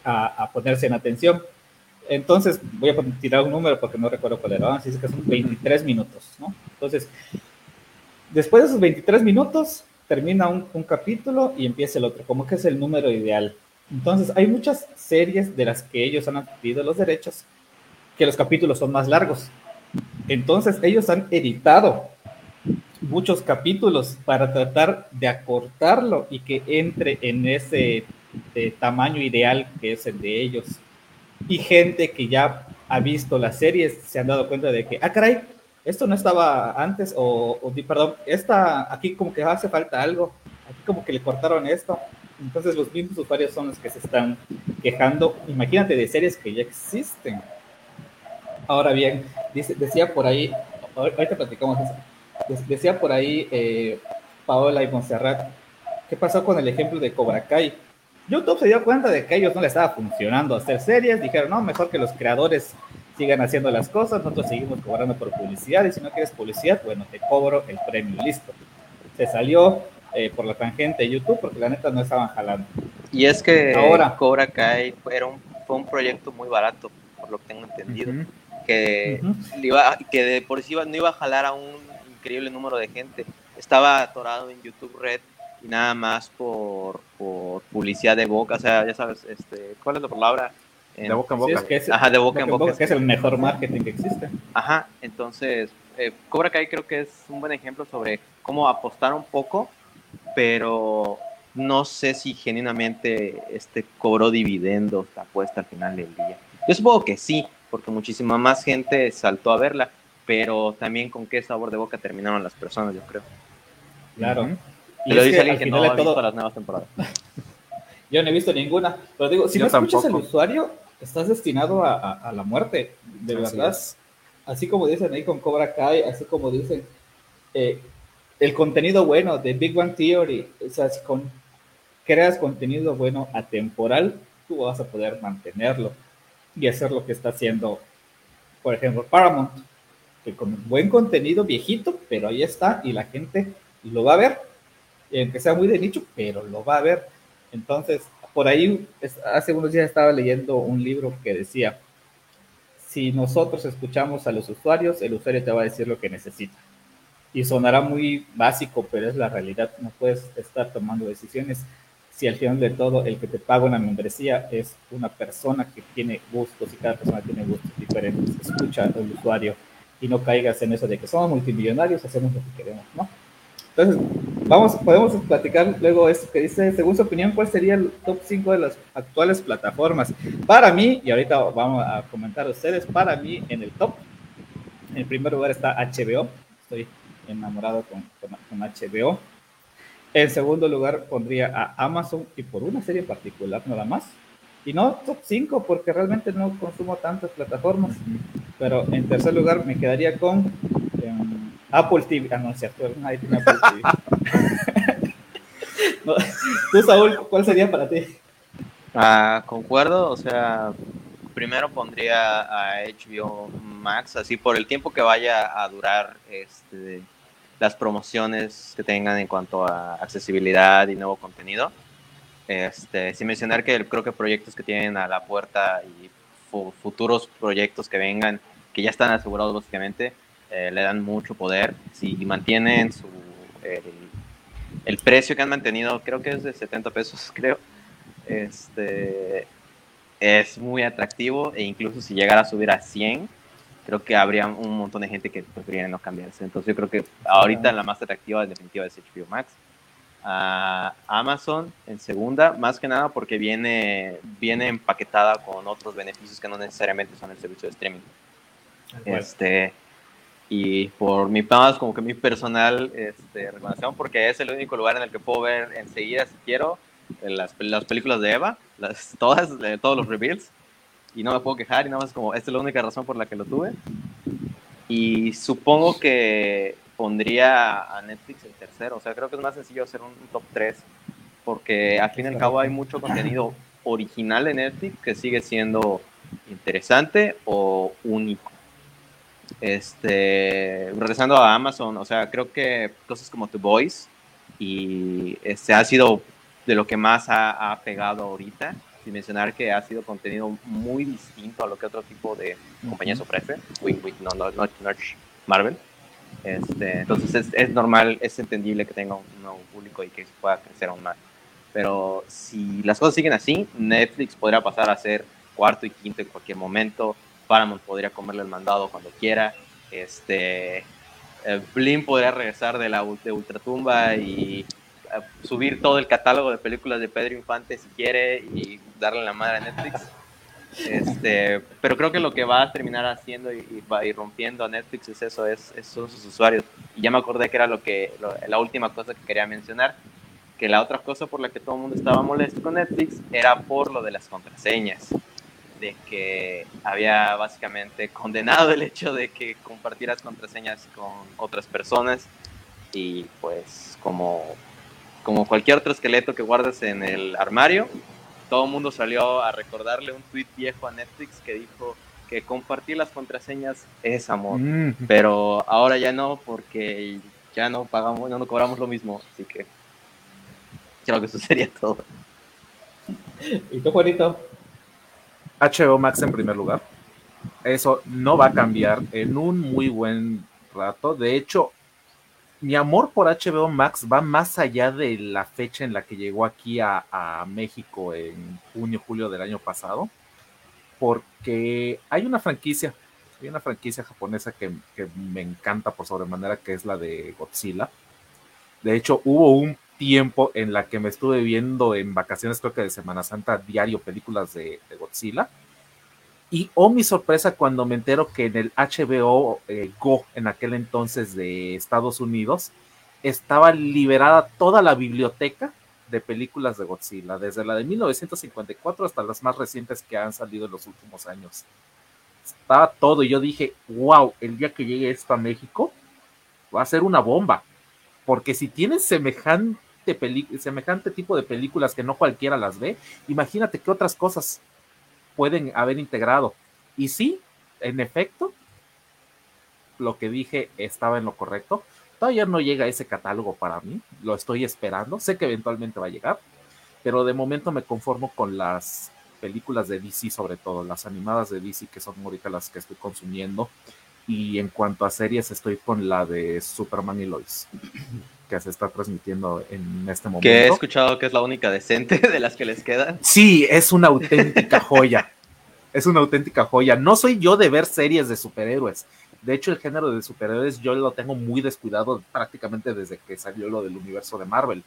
a, ponerse en atención. Entonces, voy a tirar un número porque no recuerdo cuál era, así es que son 23 minutos, ¿no? Entonces, después de esos 23 minutos, termina un, capítulo y empieza el otro, como que es el número ideal. Entonces, hay muchas series de las que ellos han adquirido los derechos que los capítulos son más largos. Entonces, ellos han editado muchos capítulos para tratar de acortarlo y que entre en ese tamaño ideal que es el de ellos. Y gente que ya ha visto las series se han dado cuenta de que, ah, caray, esto no estaba antes, o, perdón, esta, aquí como que hace falta algo, aquí como que le cortaron esto. Entonces los mismos usuarios son los que se están quejando, imagínate, de series que ya existen. Ahora bien, decía por ahí, ahorita platicamos eso, decía por ahí eh, Paola y Monserrat, ¿qué pasó con el ejemplo de Cobra Kai? YouTube se dio cuenta de que a ellos no les estaba funcionando hacer series, dijeron, no, mejor que los creadores sigan haciendo las cosas, nosotros seguimos cobrando por publicidad. Y si no quieres publicidad, bueno, te cobro el premio, listo. Se salió eh, por la tangente de YouTube porque la neta no estaban jalando. Y es que ahora. Cobra Kai era un, fue un proyecto muy barato, por lo que tengo entendido, que, iba, que de por sí no iba a jalar a un increíble número de gente. Estaba atorado en YouTube Red nada más por, por publicidad de boca, o sea, ya sabes, este, ¿cuál es la palabra? de boca en boca. Ajá, de boca en boca. Que es el mejor marketing que existe. Ajá, entonces, eh, Cobra Kai creo que es un buen ejemplo sobre cómo apostar un poco, pero no sé si genuinamente este cobró dividendos la apuesta al final del día. Yo supongo que sí, porque muchísima más gente saltó a verla, pero también con qué sabor de boca terminaron las personas, yo creo. Claro. Y lo dice alguien que no ha visto las nuevas temporadas. Yo no he visto ninguna, pero digo, si no escuchas al usuario, estás destinado a, la muerte, de verdad. Así como dicen ahí con Cobra Kai, así como dicen, eh, el contenido bueno de Big Bang Theory, o sea, si con, creas contenido bueno atemporal, tú vas a poder mantenerlo y hacer lo que está haciendo, por ejemplo, Paramount, que con buen contenido viejito, pero ahí está y la gente lo va a ver aunque sea muy de nicho, pero lo va a ver. Entonces, por ahí, hace unos días estaba leyendo un libro que decía, si nosotros escuchamos a los usuarios, el usuario te va a decir lo que necesita. Y sonará muy básico, pero es la realidad. No puedes estar tomando decisiones si al final de todo el que te paga una membresía es una persona que tiene gustos y cada persona tiene gustos diferentes. Escucha al usuario y no caigas en eso de que somos multimillonarios, hacemos lo que queremos, ¿no? Entonces, vamos, podemos platicar luego esto que dice, según su opinión, ¿cuál sería el top 5 de las actuales plataformas? Para mí, y ahorita vamos a comentar a ustedes, para mí en el top, en primer lugar está HBO, estoy enamorado con, con, HBO. En segundo lugar pondría a Amazon y por una serie particular nada más. Y no top 5 porque realmente no consumo tantas plataformas. Pero en tercer lugar me quedaría con... Em, Apple TV. Ah, no, es cierto. Nadie tiene Apple TV. Tú, Saúl, ¿cuál sería para ti? Ah, concuerdo, o sea, primero pondría a HBO Max, así por el tiempo que vaya a durar este, las promociones que tengan en cuanto a accesibilidad y nuevo contenido. Este, sin mencionar que creo que proyectos que tienen a la puerta y futuros proyectos que vengan, que ya están asegurados básicamente, eh, le dan mucho poder. Si mantienen su, el, precio que han mantenido, creo que es de 70 pesos, creo, este, es muy atractivo e incluso si llegara a subir a 100, creo que habría un montón de gente que preferiría no cambiarse. Entonces yo creo que ahorita la más atractiva definitiva es HBO Max. Amazon en segunda, más que nada porque viene, viene empaquetada con otros beneficios que no necesariamente son el servicio de streaming. Este, y por mi más como que mi personal este, recomendación porque es el único lugar en el que puedo ver enseguida si quiero las, las películas de Eva las, todas todos los reveals y no me puedo quejar y nada más como, esta es la única razón por la que lo tuve. Y supongo que pondría a Netflix el tercero, o sea, creo que es más sencillo hacer un, top 3 porque al fin y al cabo hay mucho contenido original en Netflix que sigue siendo interesante o único. Este, regresando a Amazon, o sea, creo que cosas como The Voice y este ha sido de lo que más ha, pegado ahorita, sin mencionar que ha sido contenido muy distinto a lo que otro tipo de compañías ofrece, no, no, no, Marvel. Este, entonces es, es, normal, es entendible que tenga un nuevo público y que pueda crecer aún más. Pero si las cosas siguen así, Netflix podría pasar a ser cuarto y quinto en cualquier momento. Paramount podría comerle el mandado cuando quiera. Este, eh, Blim podría regresar de la de Ultratumba y eh, subir todo el catálogo de películas de Pedro Infante si quiere y darle la madre a Netflix. Este, pero creo que lo que va a terminar haciendo y, va rompiendo a Netflix es eso, es, son sus usuarios. Y ya me acordé que era lo que la última cosa que quería mencionar, que la otra cosa por la que todo el mundo estaba molesto con Netflix era por lo de las contraseñas de que había básicamente condenado el hecho de que compartieras contraseñas con otras personas y pues como, como cualquier otro esqueleto que guardes en el armario, todo el mundo salió a recordarle un tweet viejo a Netflix que dijo que compartir las contraseñas es amor, mm. pero ahora ya no porque ya no pagamos, no, no cobramos lo mismo, así que creo que eso sería todo. ¿Y tú, Juanito? HBO Max en primer lugar. Eso no va a cambiar en un muy buen rato. De hecho, mi amor por HBO Max va más allá de la fecha en la que llegó aquí a, México en junio, julio del año pasado, porque hay una franquicia, hay una franquicia japonesa que, que me encanta por sobremanera, que es la de Godzilla. De hecho, hubo un tiempo en la que me estuve viendo en vacaciones, creo que de Semana Santa, diario películas de, Godzilla. Y oh, mi sorpresa cuando me entero que en el HBO eh, Go, en aquel entonces de Estados Unidos, estaba liberada toda la biblioteca de películas de Godzilla, desde la de 1954 hasta las más recientes que han salido en los últimos años. Estaba todo y yo dije, wow, el día que llegue esto a México va a ser una bomba, porque si tienes semejante semejante tipo de películas que no cualquiera las ve, imagínate qué otras cosas pueden haber integrado. Y sí, en efecto, lo que dije estaba en lo correcto. Todavía no llega ese catálogo para mí, lo estoy esperando, sé que eventualmente va a llegar, pero de momento me conformo con las películas de DC sobre todo, las animadas de DC que son ahorita las que estoy consumiendo. Y en cuanto a series, estoy con la de Superman y Lois que se está transmitiendo en este momento. Que he escuchado que es la única decente de las que les quedan. Sí, es una auténtica joya. es una auténtica joya. No soy yo de ver series de superhéroes. De hecho, el género de superhéroes yo lo tengo muy descuidado prácticamente desde que salió lo del universo de Marvel.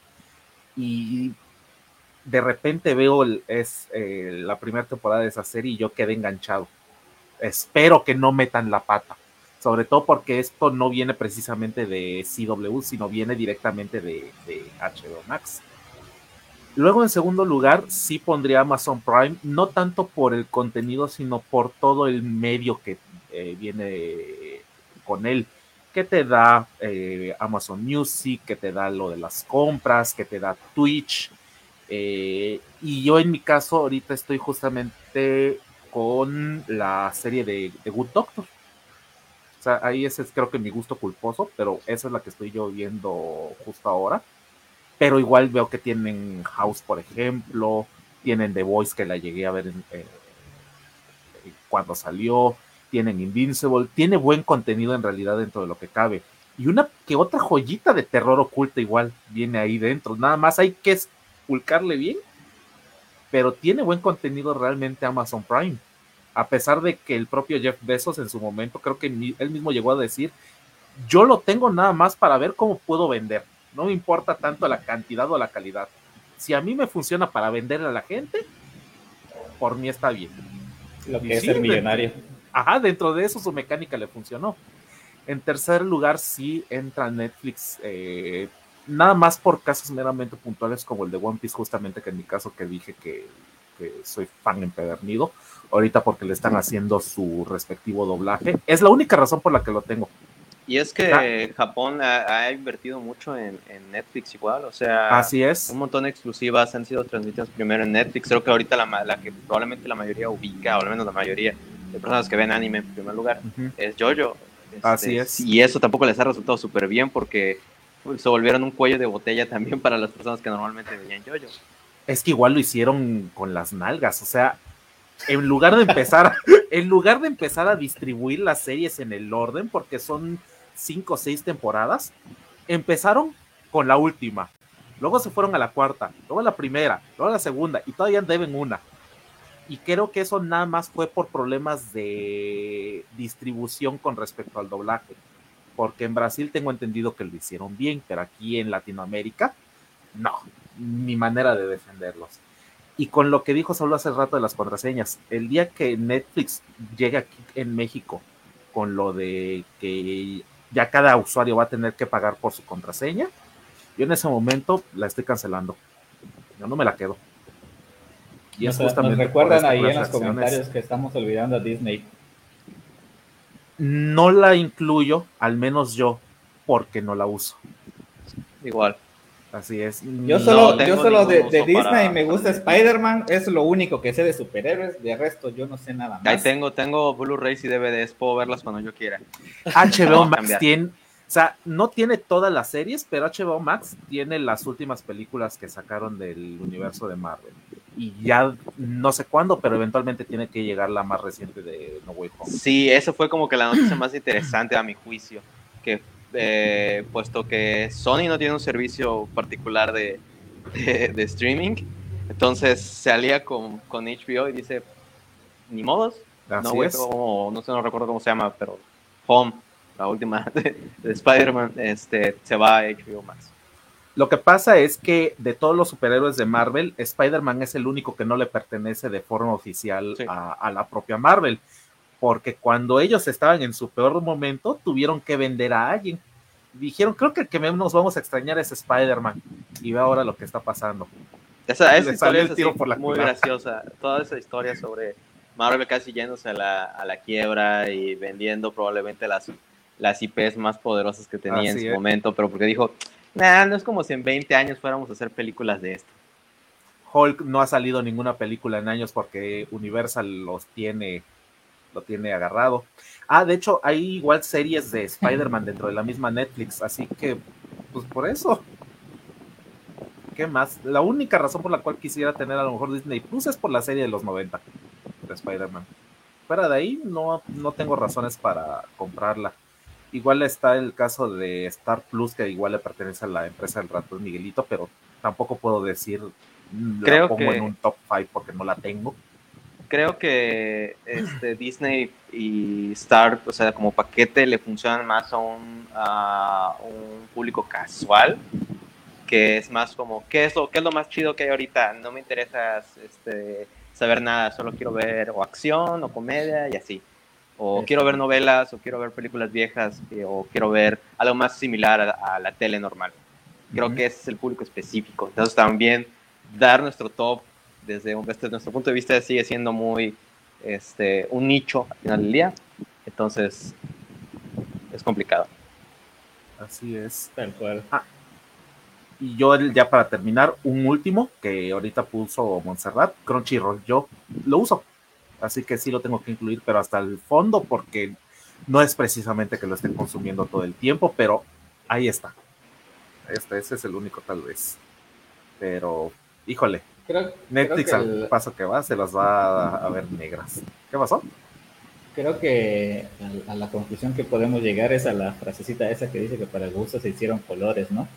Y de repente veo es, eh, la primera temporada de esa serie y yo quedé enganchado. Espero que no metan la pata sobre todo porque esto no viene precisamente de CW, sino viene directamente de, HBO Max. Luego, en segundo lugar, sí pondría Amazon Prime, no tanto por el contenido, sino por todo el medio que eh, viene con él, que te da eh, Amazon Music, que te da lo de las compras, que te da Twitch. Eh, y yo en mi caso ahorita estoy justamente con la serie de, de Good Doctor ahí ese es creo que mi gusto culposo, pero esa es la que estoy yo viendo justo ahora. Pero igual veo que tienen House, por ejemplo, tienen The Voice que la llegué a ver eh, cuando salió, tienen Invincible, tiene buen contenido en realidad dentro de lo que cabe. Y una que otra joyita de terror oculta igual viene ahí dentro. Nada más hay que esculcarle bien, pero tiene buen contenido realmente Amazon Prime a pesar de que el propio Jeff Bezos en su momento, creo que él mismo llegó a decir, yo lo tengo nada más para ver cómo puedo vender, no me importa tanto la cantidad o la calidad. Si a mí me funciona para venderle a la gente, por mí está bien. Lo que es el millonario. ajá, dentro de eso su mecánica le funcionó. En tercer lugar, sí entra Netflix, eh, nada más por casos meramente puntuales como el de One Piece, justamente que en mi caso que dije que porque soy fan empedernido, ahorita porque le están haciendo su respectivo doblaje. Es la única razón por la que lo tengo. Y es que ah. Japón ha, invertido mucho en, Netflix igual, o sea, así es. Un montón de exclusivas han sido transmitidas primero en Netflix. Creo que ahorita la, la que probablemente la mayoría ubica, o al menos la mayoría de personas que ven anime en primer lugar, es JoJo. así este, es. Y eso tampoco les ha resultado súper bien porque se volvieron un cuello de botella también para las personas que normalmente veían JoJo. Es que igual lo hicieron con las nalgas, o sea, en lugar de empezar, en lugar de empezar a distribuir las series en el orden, porque son cinco o seis temporadas, empezaron con la última, luego se fueron a la cuarta, luego a la primera, luego a la segunda, y todavía deben una. Y creo que eso nada más fue por problemas de distribución con respecto al doblaje. Porque en Brasil tengo entendido que lo hicieron bien, pero aquí en Latinoamérica, no, mi manera de defenderlos. Y con lo que dijo Saúl hace rato de las contraseñas, el día que Netflix llegue aquí en México con lo de que ya cada usuario va a tener que pagar por su contraseña, yo en ese momento la estoy cancelando. Yo no me la quedo. Y es justamente recuerdan ahí en los comentarios que estamos olvidando a Disney. No la incluyo, al menos yo, porque no la uso. Igual. Así es. Yo solo, yo solo de, Disney me gusta Spider-Man, es lo único que sé de superhéroes, de resto yo no sé nada más. Ahí tengo, tengo Blu-rays y DVDs, puedo verlas cuando yo quiera. HBO Max tiene, o sea, no tiene todas las series, pero HBO Max tiene las últimas películas que sacaron del universo de Marvel. Y ya no sé cuándo, pero eventualmente tiene que llegar la más reciente de No Way Home. Sí, eso fue como que la noticia más interesante a mi juicio, que eh, puesto que Sony no tiene un servicio particular de, de, streaming, entonces se alía con, con, HBO y dice, ni modos, no, no sé, no recuerdo cómo se llama, pero Home, la última de, Spider-Man, este, se va a HBO Max. Lo que pasa es que de todos los superhéroes de Marvel, Spider-Man es el único que no le pertenece de forma oficial a, a, la propia Marvel porque cuando ellos estaban en su peor momento, tuvieron que vender a alguien. Dijeron, creo que el que nos vamos a extrañar es Spider-Man. Y ve ahora lo que está pasando. Esa, historia es muy graciosa. Toda esa historia sobre Marvel casi yéndose a la, quiebra y vendiendo probablemente las, las IPs más poderosas que tenía en su momento, pero porque dijo, nah, no es como si en 20 años fuéramos a hacer películas de esto. Hulk no ha salido ninguna película en años porque Universal los tiene lo tiene agarrado. Ah, de hecho, hay igual series de Spider-Man dentro de la misma Netflix, así que, pues por eso. ¿Qué más? La única razón por la cual quisiera tener a lo mejor Disney Plus es por la serie de los 90 de Spider-Man. Fuera de ahí, no, no tengo razones para comprarla. Igual está el caso de Star Plus, que igual le pertenece a la empresa del ratón Miguelito, pero tampoco puedo decir Creo la pongo en un top 5 porque no la tengo creo que este, Disney y Star, o sea, como paquete le funcionan más a un, un público casual, que es más como, ¿qué es, lo, ¿qué es lo más chido que hay ahorita? No me interesa este, saber nada, solo quiero ver o acción o comedia y así. O quiero ver novelas, o quiero ver películas viejas, eh, o quiero ver algo más similar a, la tele normal. Creo que ese es el público específico. Entonces también dar nuestro top desde, nuestro punto de vista sigue siendo muy este, un nicho al final del día. Entonces, es complicado. Así es. Tal cual. Ah, y yo ya para terminar, un último que ahorita puso Montserrat, Crunchyroll, yo lo uso. Así que sí lo tengo que incluir, pero hasta el fondo porque no es precisamente que lo estén consumiendo todo el tiempo, pero ahí está. Este, ese es el único tal vez. Pero, híjole, Netflix al paso que va se las va a, ver negras. ¿Qué pasó? Creo que a, la conclusión que podemos llegar es a la frasecita esa que dice que para el gusto se hicieron colores, ¿no?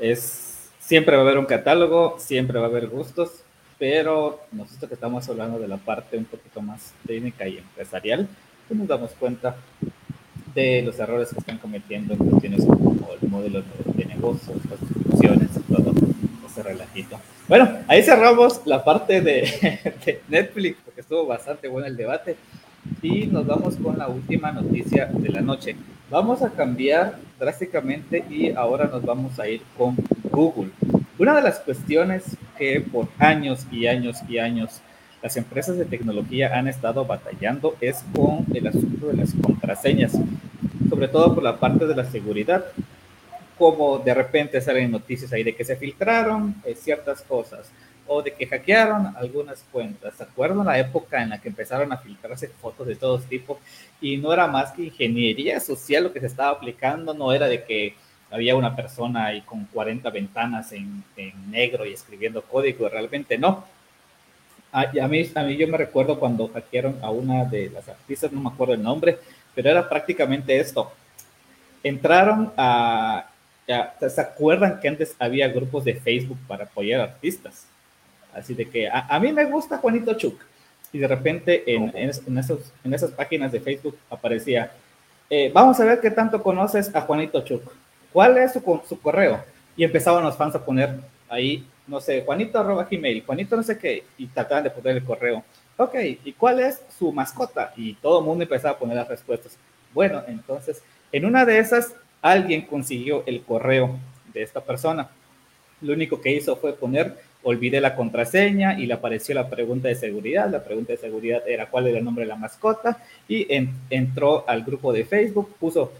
Es siempre va a haber un catálogo, siempre va a haber gustos, pero nosotros que estamos hablando de la parte un poquito más técnica y empresarial, pues nos damos cuenta de los errores que están cometiendo en cuestiones como el modelo de, negocios, las suscripciones y todo ese relajito. Bueno, ahí cerramos la parte de, Netflix, porque estuvo bastante bueno el debate. Y nos vamos con la última noticia de la noche. Vamos a cambiar drásticamente y ahora nos vamos a ir con Google. Una de las cuestiones que por años y años y años las empresas de tecnología han estado batallando es con el asunto de las contraseñas, sobre todo por la parte de la seguridad. Como de repente salen noticias ahí de que se filtraron eh, ciertas cosas o de que hackearon algunas cuentas. ¿Se acuerdan la época en la que empezaron a filtrarse fotos de todos tipos y no era más que ingeniería social lo que se estaba aplicando? No era de que había una persona ahí con 40 ventanas en, en negro y escribiendo código, realmente no Ah, a, mí, a mí yo me recuerdo cuando hackearon a una de las artistas, no me acuerdo el nombre, pero era prácticamente esto. Entraron a... ¿Se acuerdan que antes había grupos de Facebook para apoyar artistas? Así de que a, mí me gusta Juanito Chuk. Y de repente en, en, esos, en esas páginas de Facebook aparecía, eh, vamos a ver qué tanto conoces a Juanito Chuk. ¿Cuál es su, su correo? Y empezaban los fans a poner ahí no sé, Juanito arroba Gmail, Juanito no sé qué, y trataban de poner el correo. Ok, ¿y cuál es su mascota? Y todo el mundo empezaba a poner las respuestas. Bueno, entonces, en una de esas, alguien consiguió el correo de esta persona. Lo único que hizo fue poner, olvidé la contraseña y le apareció la pregunta de seguridad. La pregunta de seguridad era cuál era el nombre de la mascota y entró al grupo de Facebook, puso,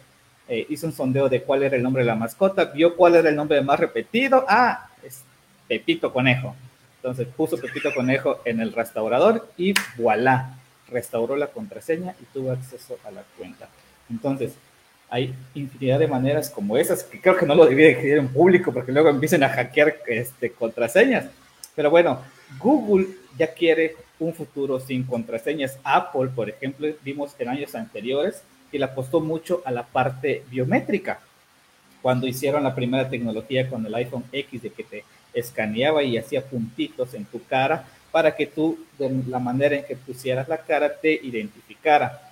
eh, hizo un sondeo de cuál era el nombre de la mascota, vio cuál era el nombre más repetido. Ah, Pepito Conejo. Entonces puso Pepito Conejo en el restaurador y voilà, restauró la contraseña y tuvo acceso a la cuenta. Entonces, hay infinidad de maneras como esas, que creo que no lo debía decir en público porque luego empiecen a hackear este, contraseñas. Pero bueno, Google ya quiere un futuro sin contraseñas. Apple, por ejemplo, vimos en años anteriores que le apostó mucho a la parte biométrica. Cuando hicieron la primera tecnología con el iPhone X de que te escaneaba y hacía puntitos en tu cara para que tú, de la manera en que pusieras la cara, te identificara.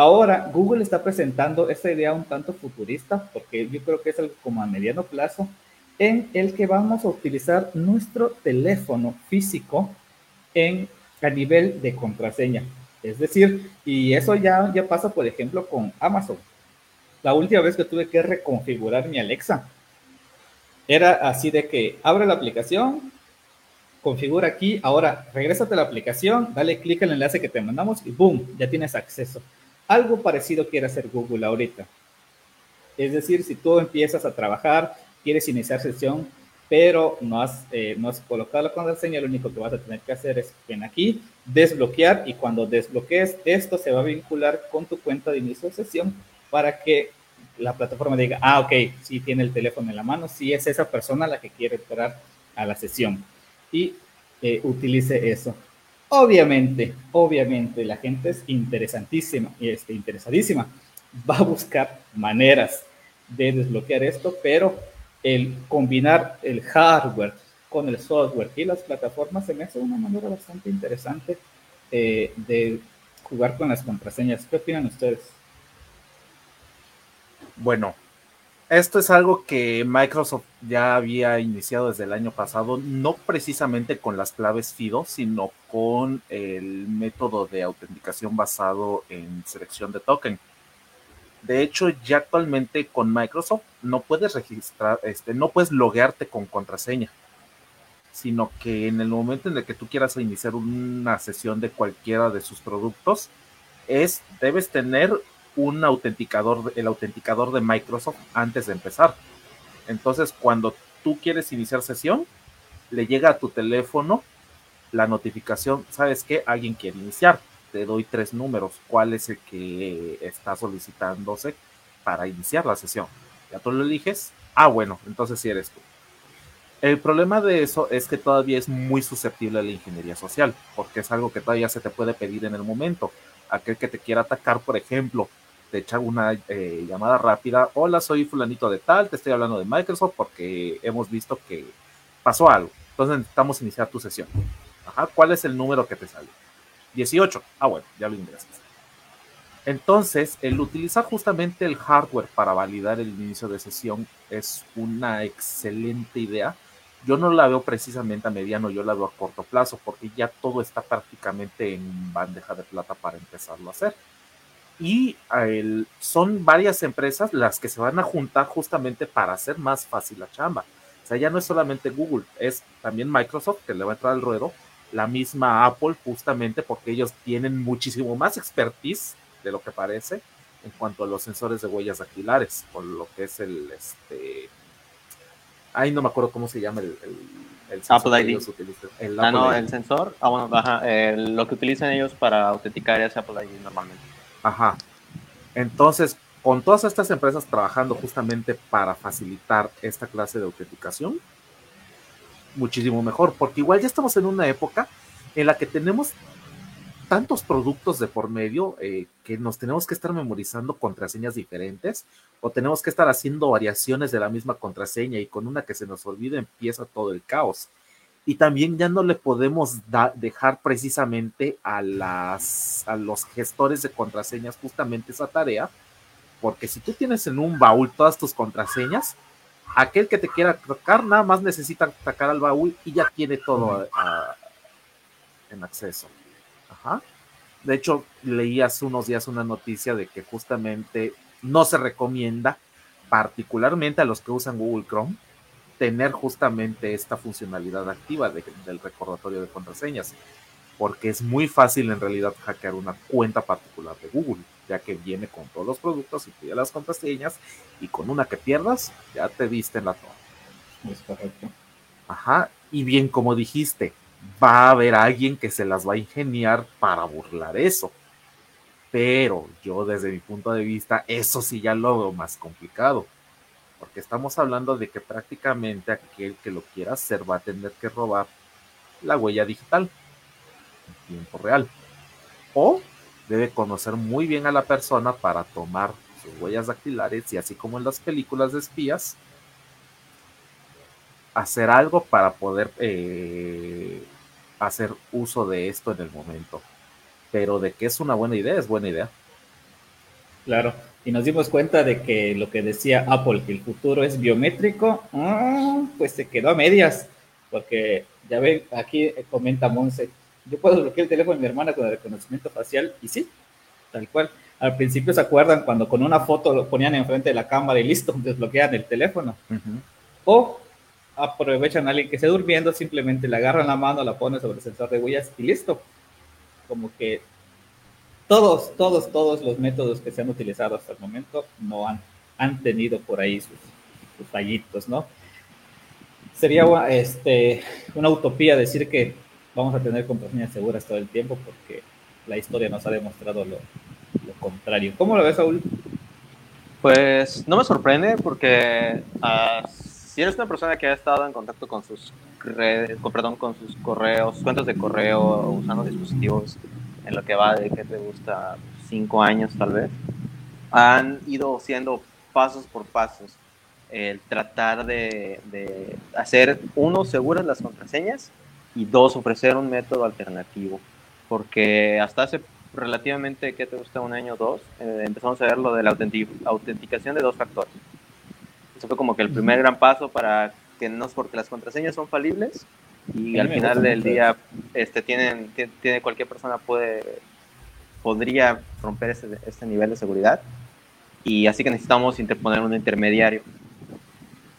Ahora, Google está presentando esta idea un tanto futurista, porque yo creo que es algo como a mediano plazo, en el que vamos a utilizar nuestro teléfono físico en, a nivel de contraseña. Es decir, y eso ya, ya pasa, por ejemplo, con Amazon. La última vez que tuve que reconfigurar mi Alexa, era así de que abre la aplicación, configura aquí, ahora regrésate a la aplicación, dale clic al enlace que te mandamos y boom, ya tienes acceso. Algo parecido quiere hacer Google ahorita. Es decir, si tú empiezas a trabajar, quieres iniciar sesión, pero no has, eh, no has colocado la contraseña, lo único que vas a tener que hacer es ven aquí, desbloquear y cuando desbloquees esto se va a vincular con tu cuenta de inicio de sesión para que la plataforma diga, ah, ok, sí tiene el teléfono en la mano, sí es esa persona la que quiere entrar a la sesión y eh, utilice eso. Obviamente, obviamente la gente es interesantísima y este, interesadísima. Va a buscar maneras de desbloquear esto, pero el combinar el hardware con el software y las plataformas se me hace una manera bastante interesante eh, de jugar con las contraseñas. ¿Qué opinan ustedes? Bueno, esto es algo que Microsoft ya había iniciado desde el año pasado, no precisamente con las claves FIDO, sino con el método de autenticación basado en selección de token. De hecho, ya actualmente con Microsoft no puedes registrar, este, no puedes loguearte con contraseña, sino que en el momento en el que tú quieras iniciar una sesión de cualquiera de sus productos, es, debes tener un autenticador, el autenticador de Microsoft antes de empezar. Entonces, cuando tú quieres iniciar sesión, le llega a tu teléfono la notificación, ¿sabes qué? Alguien quiere iniciar. Te doy tres números. ¿Cuál es el que está solicitándose para iniciar la sesión? Ya tú lo eliges. Ah, bueno, entonces sí eres tú. El problema de eso es que todavía es muy susceptible a la ingeniería social, porque es algo que todavía se te puede pedir en el momento. Aquel que te quiera atacar, por ejemplo, te echa una eh, llamada rápida. Hola, soy fulanito de tal, te estoy hablando de Microsoft porque hemos visto que pasó algo. Entonces necesitamos iniciar tu sesión. Ajá, ¿cuál es el número que te sale? 18. Ah, bueno, ya lo ingresas. Entonces, el utilizar justamente el hardware para validar el inicio de sesión es una excelente idea. Yo no la veo precisamente a mediano, yo la veo a corto plazo, porque ya todo está prácticamente en bandeja de plata para empezarlo a hacer y son varias empresas las que se van a juntar justamente para hacer más fácil la chamba. sea, ya no es solamente Google, es también Microsoft que le va a entrar al ruedo, la misma Apple justamente porque ellos tienen muchísimo más expertise de lo que parece en cuanto a los sensores de huellas dactilares, con lo que es el, este, ay, no me acuerdo cómo se llama el, el, sensor Apple ID. El ah, no, el sensor, ah, bueno, ajá, lo que utilizan ellos para autenticar es Apple ID normalmente. Ajá. Entonces, con todas estas empresas trabajando justamente para facilitar esta clase de autenticación, muchísimo mejor, porque igual ya estamos en una época en la que tenemos tantos productos de por medio eh, que nos tenemos que estar memorizando contraseñas diferentes o tenemos que estar haciendo variaciones de la misma contraseña y con una que se nos olvide empieza todo el caos. Y también ya no le podemos dejar precisamente a, las, a los gestores de contraseñas justamente esa tarea, porque si tú tienes en un baúl todas tus contraseñas, aquel que te quiera atacar nada más necesita atacar al baúl y ya tiene todo en acceso. De hecho, leí hace unos días una noticia de que justamente no se recomienda, particularmente a los que usan Google Chrome, tener justamente esta funcionalidad activa del recordatorio de contraseñas, porque es muy fácil en realidad hackear una cuenta particular de Google, ya que viene con todos los productos, y incluye las contraseñas, y con una que pierdas, ya te diste en la torre. Es correcto. Ajá, y bien como dijiste, va a haber alguien que se las va a ingeniar para burlar eso. Pero yo desde mi punto de vista, eso sí ya lo veo más complicado. Porque estamos hablando de que prácticamente aquel que lo quiera hacer va a tener que robar la huella digital en tiempo real. O debe conocer muy bien a la persona para tomar sus huellas dactilares y así como en las películas de espías, hacer algo para poder eh, hacer uso de esto en el momento. Pero de que es una buena idea, es buena idea. Claro, y nos dimos cuenta de que lo que decía Apple, que el futuro es biométrico, ah, pues se quedó a medias, porque ya ven, aquí comenta Monse, yo puedo bloquear el teléfono de mi hermana con el reconocimiento facial, y sí, tal cual. Al principio se acuerdan cuando con una foto lo ponían enfrente de la cámara y listo, desbloquean el teléfono. O aprovechan a alguien que esté durmiendo, simplemente le agarran la mano, la ponen sobre el sensor de huellas y listo. Como que todos, todos, todos los métodos que se han utilizado hasta el momento no han, han tenido por ahí sus, fallitos, ¿no? Sería este, una utopía decir que vamos a tener contraseñas seguras todo el tiempo porque la historia nos ha demostrado lo, contrario. ¿Cómo lo ves, Saúl? Pues no me sorprende porque uh, si eres una persona que ha estado en contacto con sus redes, perdón, con sus correos, cuentas de correo, usando dispositivos en lo que va de que te gusta cinco años tal vez, han ido siendo pasos por pasos el tratar de, de hacer, uno, seguras las contraseñas y dos, ofrecer un método alternativo. Porque hasta hace relativamente, ¿qué te gusta? Un año o dos, eh, empezamos a ver lo de la autenticación de dos factores. Eso fue como que el primer gran paso para que no, porque las contraseñas son falibles y al final del día este, tienen, tiene, cualquier persona puede, podría romper ese, este nivel de seguridad y así que necesitamos interponer un intermediario.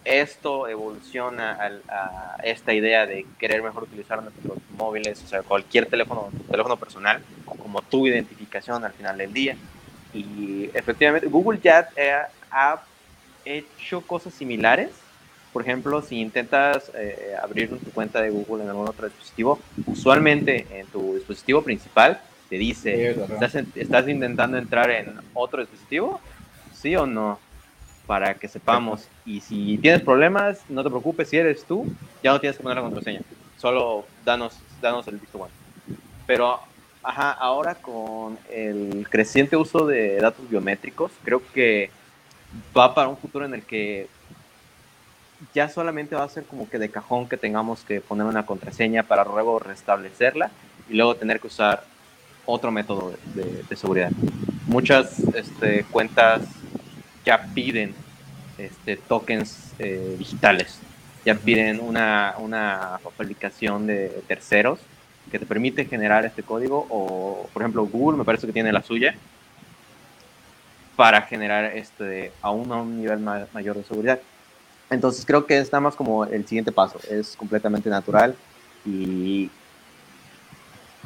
Esto evoluciona a, esta idea de querer mejor utilizar nuestros móviles, o sea, cualquier teléfono, teléfono personal, como tu identificación al final del día. Y efectivamente, Google ya ha hecho cosas similares. Por ejemplo, si intentas eh, abrir tu cuenta de Google en algún otro dispositivo, usualmente en tu dispositivo principal te dice, ¿estás, intentando entrar en otro dispositivo? ¿Sí o no? Para que sepamos. Y si tienes problemas, no te preocupes, si eres tú, ya no tienes que poner la contraseña. Solo danos, danos el visto bueno. Pero, ajá, ahora con el creciente uso de datos biométricos, creo que va para un futuro en el que ya solamente va a ser como que de cajón que tengamos que poner una contraseña para luego restablecerla y luego tener que usar otro método de, seguridad. Muchas este, cuentas ya piden este, tokens eh, digitales, ya piden una, una aplicación de terceros que te permite generar este código o, por ejemplo, Google me parece que tiene la suya, para generar este, aún a un nivel mayor de seguridad. Entonces creo que es nada más como el siguiente paso, es completamente natural y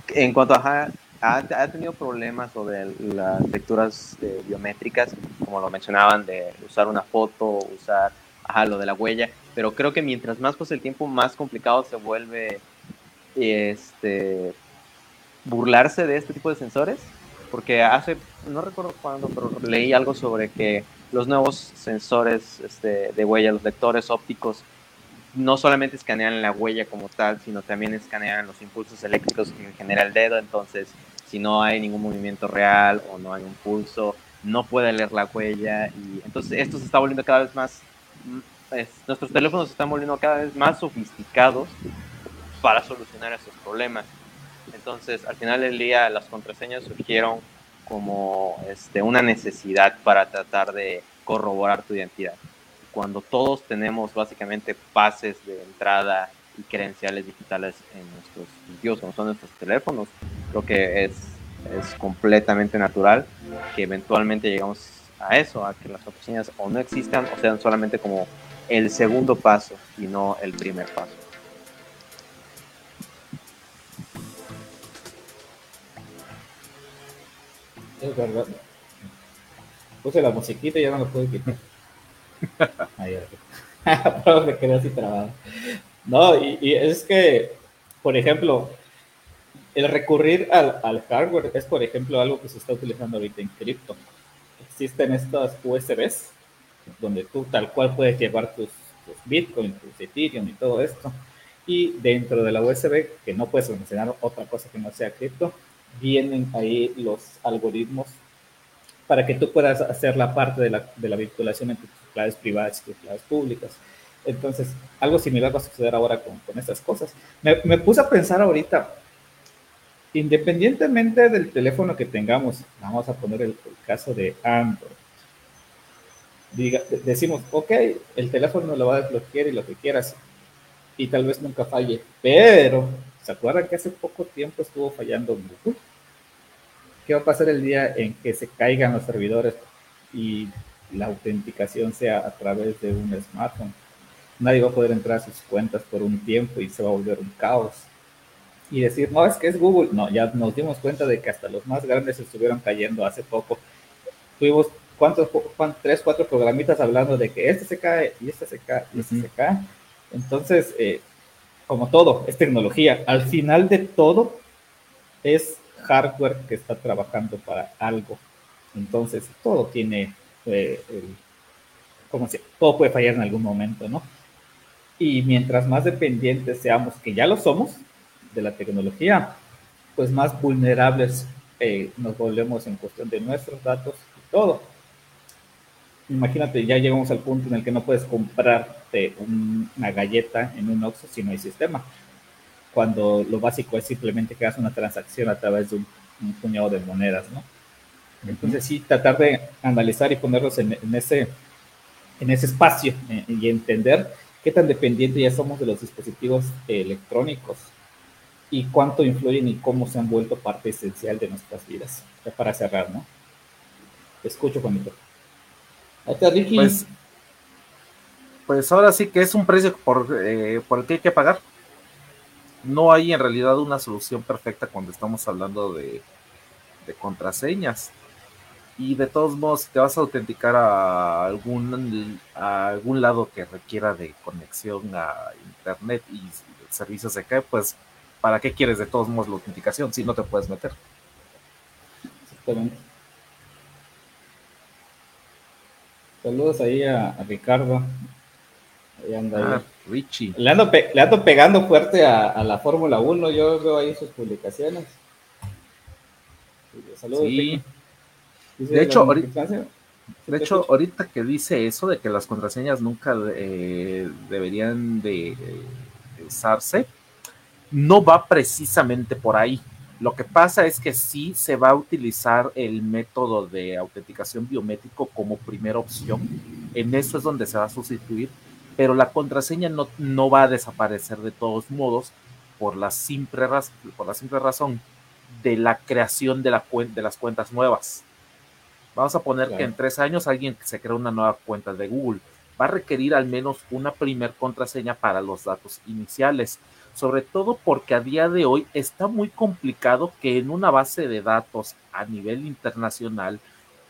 en cuanto a ha, ha tenido problemas sobre las lecturas eh, biométricas, como lo mencionaban, de usar una foto, usar ajá, lo de la huella, pero creo que mientras más pasa el tiempo, más complicado se vuelve este, burlarse de este tipo de sensores, porque hace, no recuerdo cuándo, pero leí algo sobre que los nuevos sensores este, de huella, los lectores ópticos, no solamente escanean la huella como tal, sino también escanean los impulsos eléctricos que genera el dedo, entonces si no hay ningún movimiento real o no hay un pulso, no puede leer la huella y entonces esto se está volviendo cada vez más, mm, nuestros teléfonos se están volviendo cada vez más sofisticados para solucionar esos problemas. Entonces, al final del día, las contraseñas surgieron como este, una necesidad para tratar de corroborar tu identidad. Cuando todos tenemos básicamente pases de entrada y credenciales digitales en nuestros sitios, como son nuestros teléfonos, creo que es, es completamente natural que eventualmente llegamos a eso, a que las contraseñas o no existan o sean solamente como el segundo paso y no el primer paso. Es verdad. Puse la musiquita y ya no lo puedo quitar. Ahí, me quedé así trabado. No, y, es que, por ejemplo, el recurrir al, al, hardware es, por ejemplo, algo que se está utilizando ahorita en cripto. Existen estas USBs donde tú tal cual puedes llevar tus, tus Bitcoin, tus Ethereum y todo esto. Y dentro de la USB, que no puedes almacenar otra cosa que no sea cripto, vienen ahí los algoritmos para que tú puedas hacer la parte de la, de la vinculación entre tus claves privadas y tus claves públicas. Entonces, algo similar va a suceder ahora con, con estas cosas. Me, me, puse a pensar ahorita, independientemente del teléfono que tengamos, vamos a poner el, caso de Android. Diga, decimos, ok, el teléfono lo va a desbloquear y lo que quieras, y tal vez nunca falle, pero ¿se acuerdan que hace poco tiempo estuvo fallando Google? ¿Qué va a pasar el día en que se caigan los servidores y la autenticación sea a través de un smartphone? nadie va a poder entrar a sus cuentas por un tiempo y se va a volver un caos. Y decir, no, es que es Google. No, ya nos dimos cuenta de que hasta los más grandes estuvieron cayendo hace poco. Tuvimos, ¿cuántos? tres, cuatro programitas hablando de que este se cae y este se cae y este se cae. Entonces, eh, como todo, es tecnología. Al final de todo, es hardware que está trabajando para algo. Entonces, todo tiene, eh, el, ¿cómo se Todo puede fallar en algún momento, ¿no? Y mientras más dependientes seamos, que ya lo somos, de la tecnología, pues más vulnerables eh, nos volvemos en cuestión de nuestros datos y todo. Imagínate, ya llegamos al punto en el que no puedes comprarte una galleta en un Oxxo si no hay sistema. Cuando lo básico es simplemente que hagas una transacción a través de un, un puñado de monedas, ¿no? Entonces sí, tratar de analizar y ponerlos en, en ese, en ese espacio eh, y entender qué tan dependientes ya somos de los dispositivos electrónicos y cuánto influyen y cómo se han vuelto parte esencial de nuestras vidas. Ya para cerrar, ¿no? Te escucho, Juanito. Ahí está, Ricky. Pues, pues ahora sí que es un precio por, eh, por el que hay que pagar. No hay en realidad una solución perfecta cuando estamos hablando de, de contraseñas y de todos modos, si te vas a autenticar a algún, a algún lado que requiera de conexión a internet y servicios de acá, pues, ¿para qué quieres de todos modos la autenticación si no te puedes meter? Exactamente. Saludos ahí a, Ricardo. Ahí anda ah, Richie. Le ando, le ando pegando fuerte a, a la Fórmula 1. Yo veo ahí sus publicaciones. Saludos. Sí. De hecho, ahorita, de hecho, ahorita que dice eso de que las contraseñas nunca eh, deberían de usarse, no va precisamente por ahí. Lo que pasa es que sí se va a utilizar el método de autenticación biométrico como primera opción. En eso es donde se va a sustituir, pero la contraseña no, no va a desaparecer de todos modos por la simple, por la simple razón de la creación de, la, de las cuentas nuevas. Vamos a poner que en tres años alguien se crea una nueva cuenta de Google va a requerir al menos una primer contraseña para los datos iniciales, sobre todo porque a día de hoy está muy complicado que en una base de datos a nivel internacional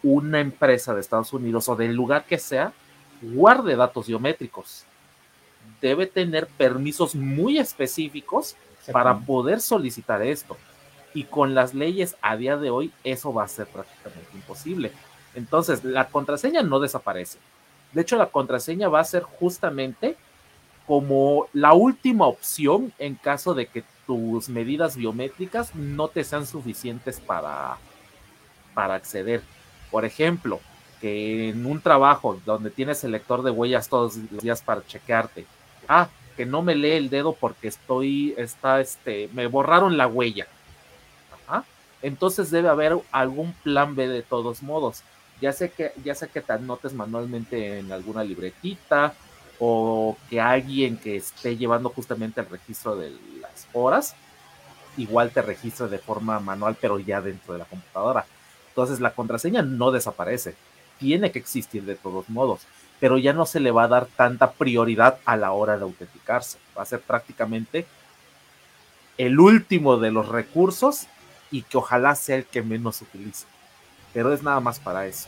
una empresa de Estados Unidos o del lugar que sea guarde datos biométricos. Debe tener permisos muy específicos para poder solicitar esto. Y con las leyes a día de hoy eso va a ser prácticamente imposible. Entonces, la contraseña no desaparece. De hecho, la contraseña va a ser justamente como la última opción en caso de que tus medidas biométricas no te sean suficientes para, para acceder. Por ejemplo, que en un trabajo donde tienes el lector de huellas todos los días para chequearte, ah, que no me lee el dedo porque estoy, está, este, me borraron la huella. Entonces debe haber algún plan B de todos modos. Ya sé que, ya sé que te anotes manualmente en alguna libretita o que alguien que esté llevando justamente el registro de las horas, igual te registre de forma manual, pero ya dentro de la computadora. Entonces la contraseña no desaparece, tiene que existir de todos modos pero ya no se le va a dar tanta prioridad a la hora de autenticarse. Va a ser prácticamente el último de los recursos y que ojalá sea el que menos utilice. Pero es nada más para eso.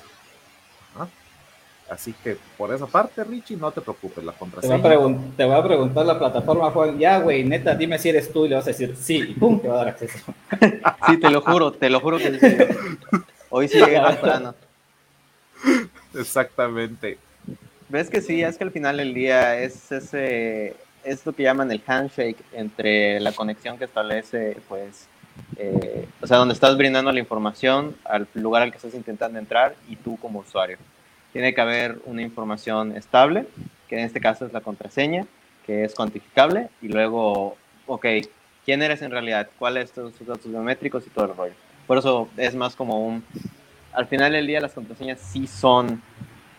Así que por esa parte, Richie, no te preocupes, la contraseña. Te va a, preguntar la plataforma, Juan, ya, güey, neta, dime si eres tú y le vas a decir sí, y pum, te va a dar acceso. sí, te lo juro, te lo juro que sí. Hoy sí llegué temprano. Exactamente. Ves que sí, es que al final del día es ese, es lo que llaman el handshake entre la conexión que establece, pues, eh, o sea, donde estás brindando la información al lugar al que estás intentando entrar y tú como usuario. Tiene que haber una información estable, que en este caso es la contraseña, que es cuantificable, y luego, ok, ¿quién eres en realidad? ¿Cuáles son tus datos biométricos y todo el rollo? Por eso es más como un... Al final del día las contraseñas sí son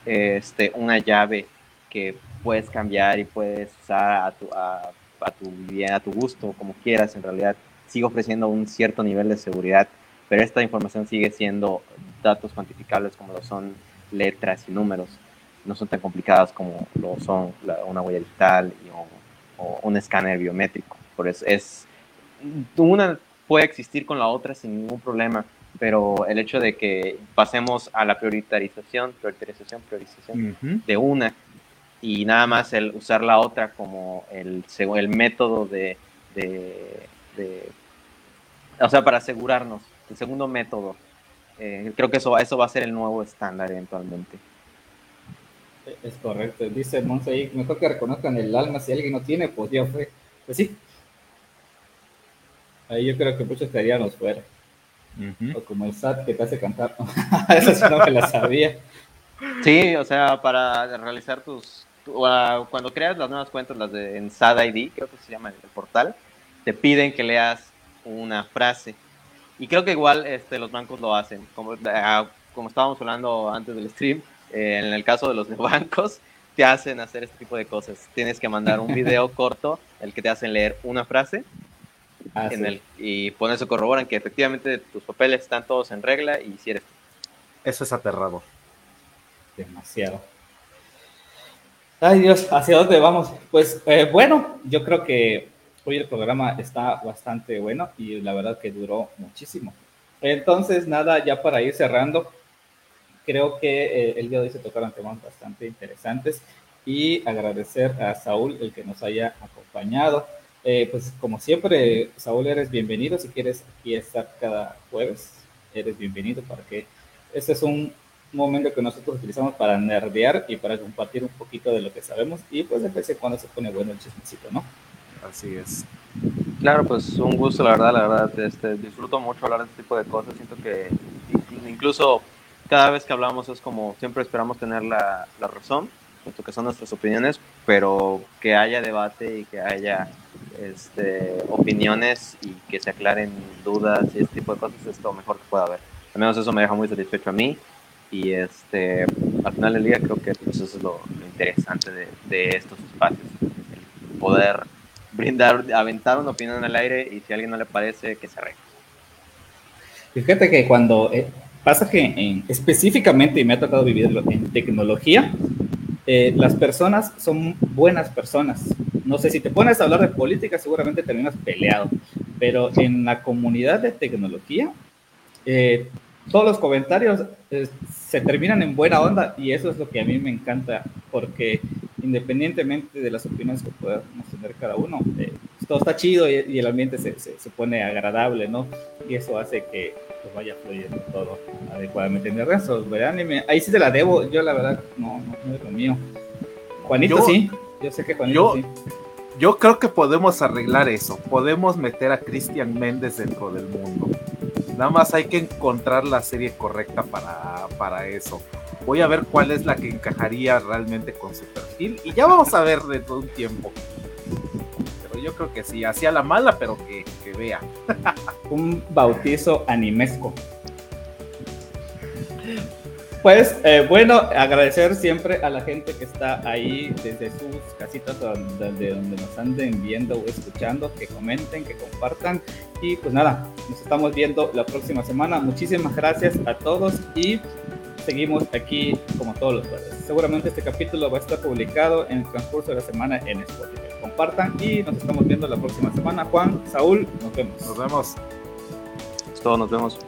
este, una llave que puedes cambiar y puedes usar a tu, a, tu bien, a tu gusto, como quieras. En realidad, sigue ofreciendo un cierto nivel de seguridad, pero esta información sigue siendo datos cuantificables como lo son letras y números. No son tan complicadas como lo son una huella digital o, o, un escáner biométrico. Por eso es una puede existir con la otra sin ningún problema pero el hecho de que pasemos a la prioritarización, priorización, priorización de una y nada más el usar la otra como el, el método de, de, o sea, para asegurarnos, el segundo método. Eh, creo que eso, eso va a ser el nuevo estándar eventualmente. Es correcto, dice Monse mejor que reconozcan el alma, si alguien no tiene, pues ya fue. Pues sí. Ahí yo creo que muchos estaríamos fuera. O como el SAT que te hace cantar. Eso sí no me la sabía. Sí, o sea, para realizar tus. cuando creas las nuevas cuentas, las de en SAT ID, creo que se llama el portal, te piden que leas una frase. Y creo que igual este, los bancos lo hacen. Como, ah, como estábamos hablando antes del stream, eh, en el caso de los bancos, te hacen hacer este tipo de cosas. Tienes que mandar un video corto, el que te hacen leer una frase Ah, en el, y por eso corroboran que efectivamente tus papeles están todos en regla y si eres. Eso es aterrador. Demasiado. Ay Dios, ¿hacia dónde vamos? Pues eh, bueno, yo creo que hoy el programa está bastante bueno y la verdad que duró muchísimo. Entonces, nada, ya para ir cerrando, creo que eh, el día de hoy se tocaron temas bastante interesantes y agradecer a Saúl el que nos haya acompañado. Eh, pues como siempre, Saúl, eres bienvenido. Si quieres aquí estar cada jueves, eres bienvenido para que este es un momento que nosotros utilizamos para nerdear y para compartir un poquito de lo que sabemos y pues de vez en cuando se pone bueno el chismecito, ¿no? Así es. Claro, pues un gusto, la verdad, la verdad, este, disfruto mucho hablar de este tipo de cosas. Siento que incluso cada vez que hablamos es como siempre esperamos tener la, la razón, puesto que son nuestras opiniones, pero que haya debate y que haya este, opiniones y que se aclaren dudas y este tipo de cosas es lo mejor que pueda haber. Al menos eso me deja muy satisfecho a mí y este, al final del día creo que pues, eso es lo, interesante de, de, estos espacios, el poder brindar, aventar una opinión el aire y si a alguien no le parece, que se arregle. Fíjate que cuando eh, pasa que en, específicamente, y me ha tocado vivirlo en tecnología, eh, las personas son buenas personas. No sé si te pones a hablar de política, seguramente terminas peleado, pero en la comunidad de tecnología, eh, todos los comentarios eh, se terminan en buena onda y eso es lo que a mí me encanta, porque independientemente de las opiniones que podamos tener cada uno, eh, todo está chido y, el ambiente se, se, pone agradable, ¿no? Y eso hace que pues, vaya fluyendo todo adecuadamente. En el resto, ahí sí te la debo, yo la verdad no, no, es lo mío. Juanito sí, yo sé que Juanito sí. Yo creo que podemos arreglar eso, podemos meter a Cristian Méndez dentro del mundo Nada más hay que encontrar la serie correcta para, para eso. Voy a ver cuál es la que encajaría realmente con su perfil y ya vamos a ver dentro de un tiempo. Pero yo creo que sí, hacía la mala, pero que, que vea. un bautizo animesco. Pues eh, bueno, agradecer siempre a la gente que está ahí desde sus casitas donde, donde nos anden viendo o escuchando, que comenten, que compartan. Y pues nada, nos estamos viendo la próxima semana. Muchísimas gracias a todos y seguimos aquí como todos los jueves. Seguramente este capítulo va a estar publicado en el transcurso de la semana en Spotify. Compartan y nos estamos viendo la próxima semana. Juan, Saúl, nos vemos. Nos vemos. Es todo, nos vemos.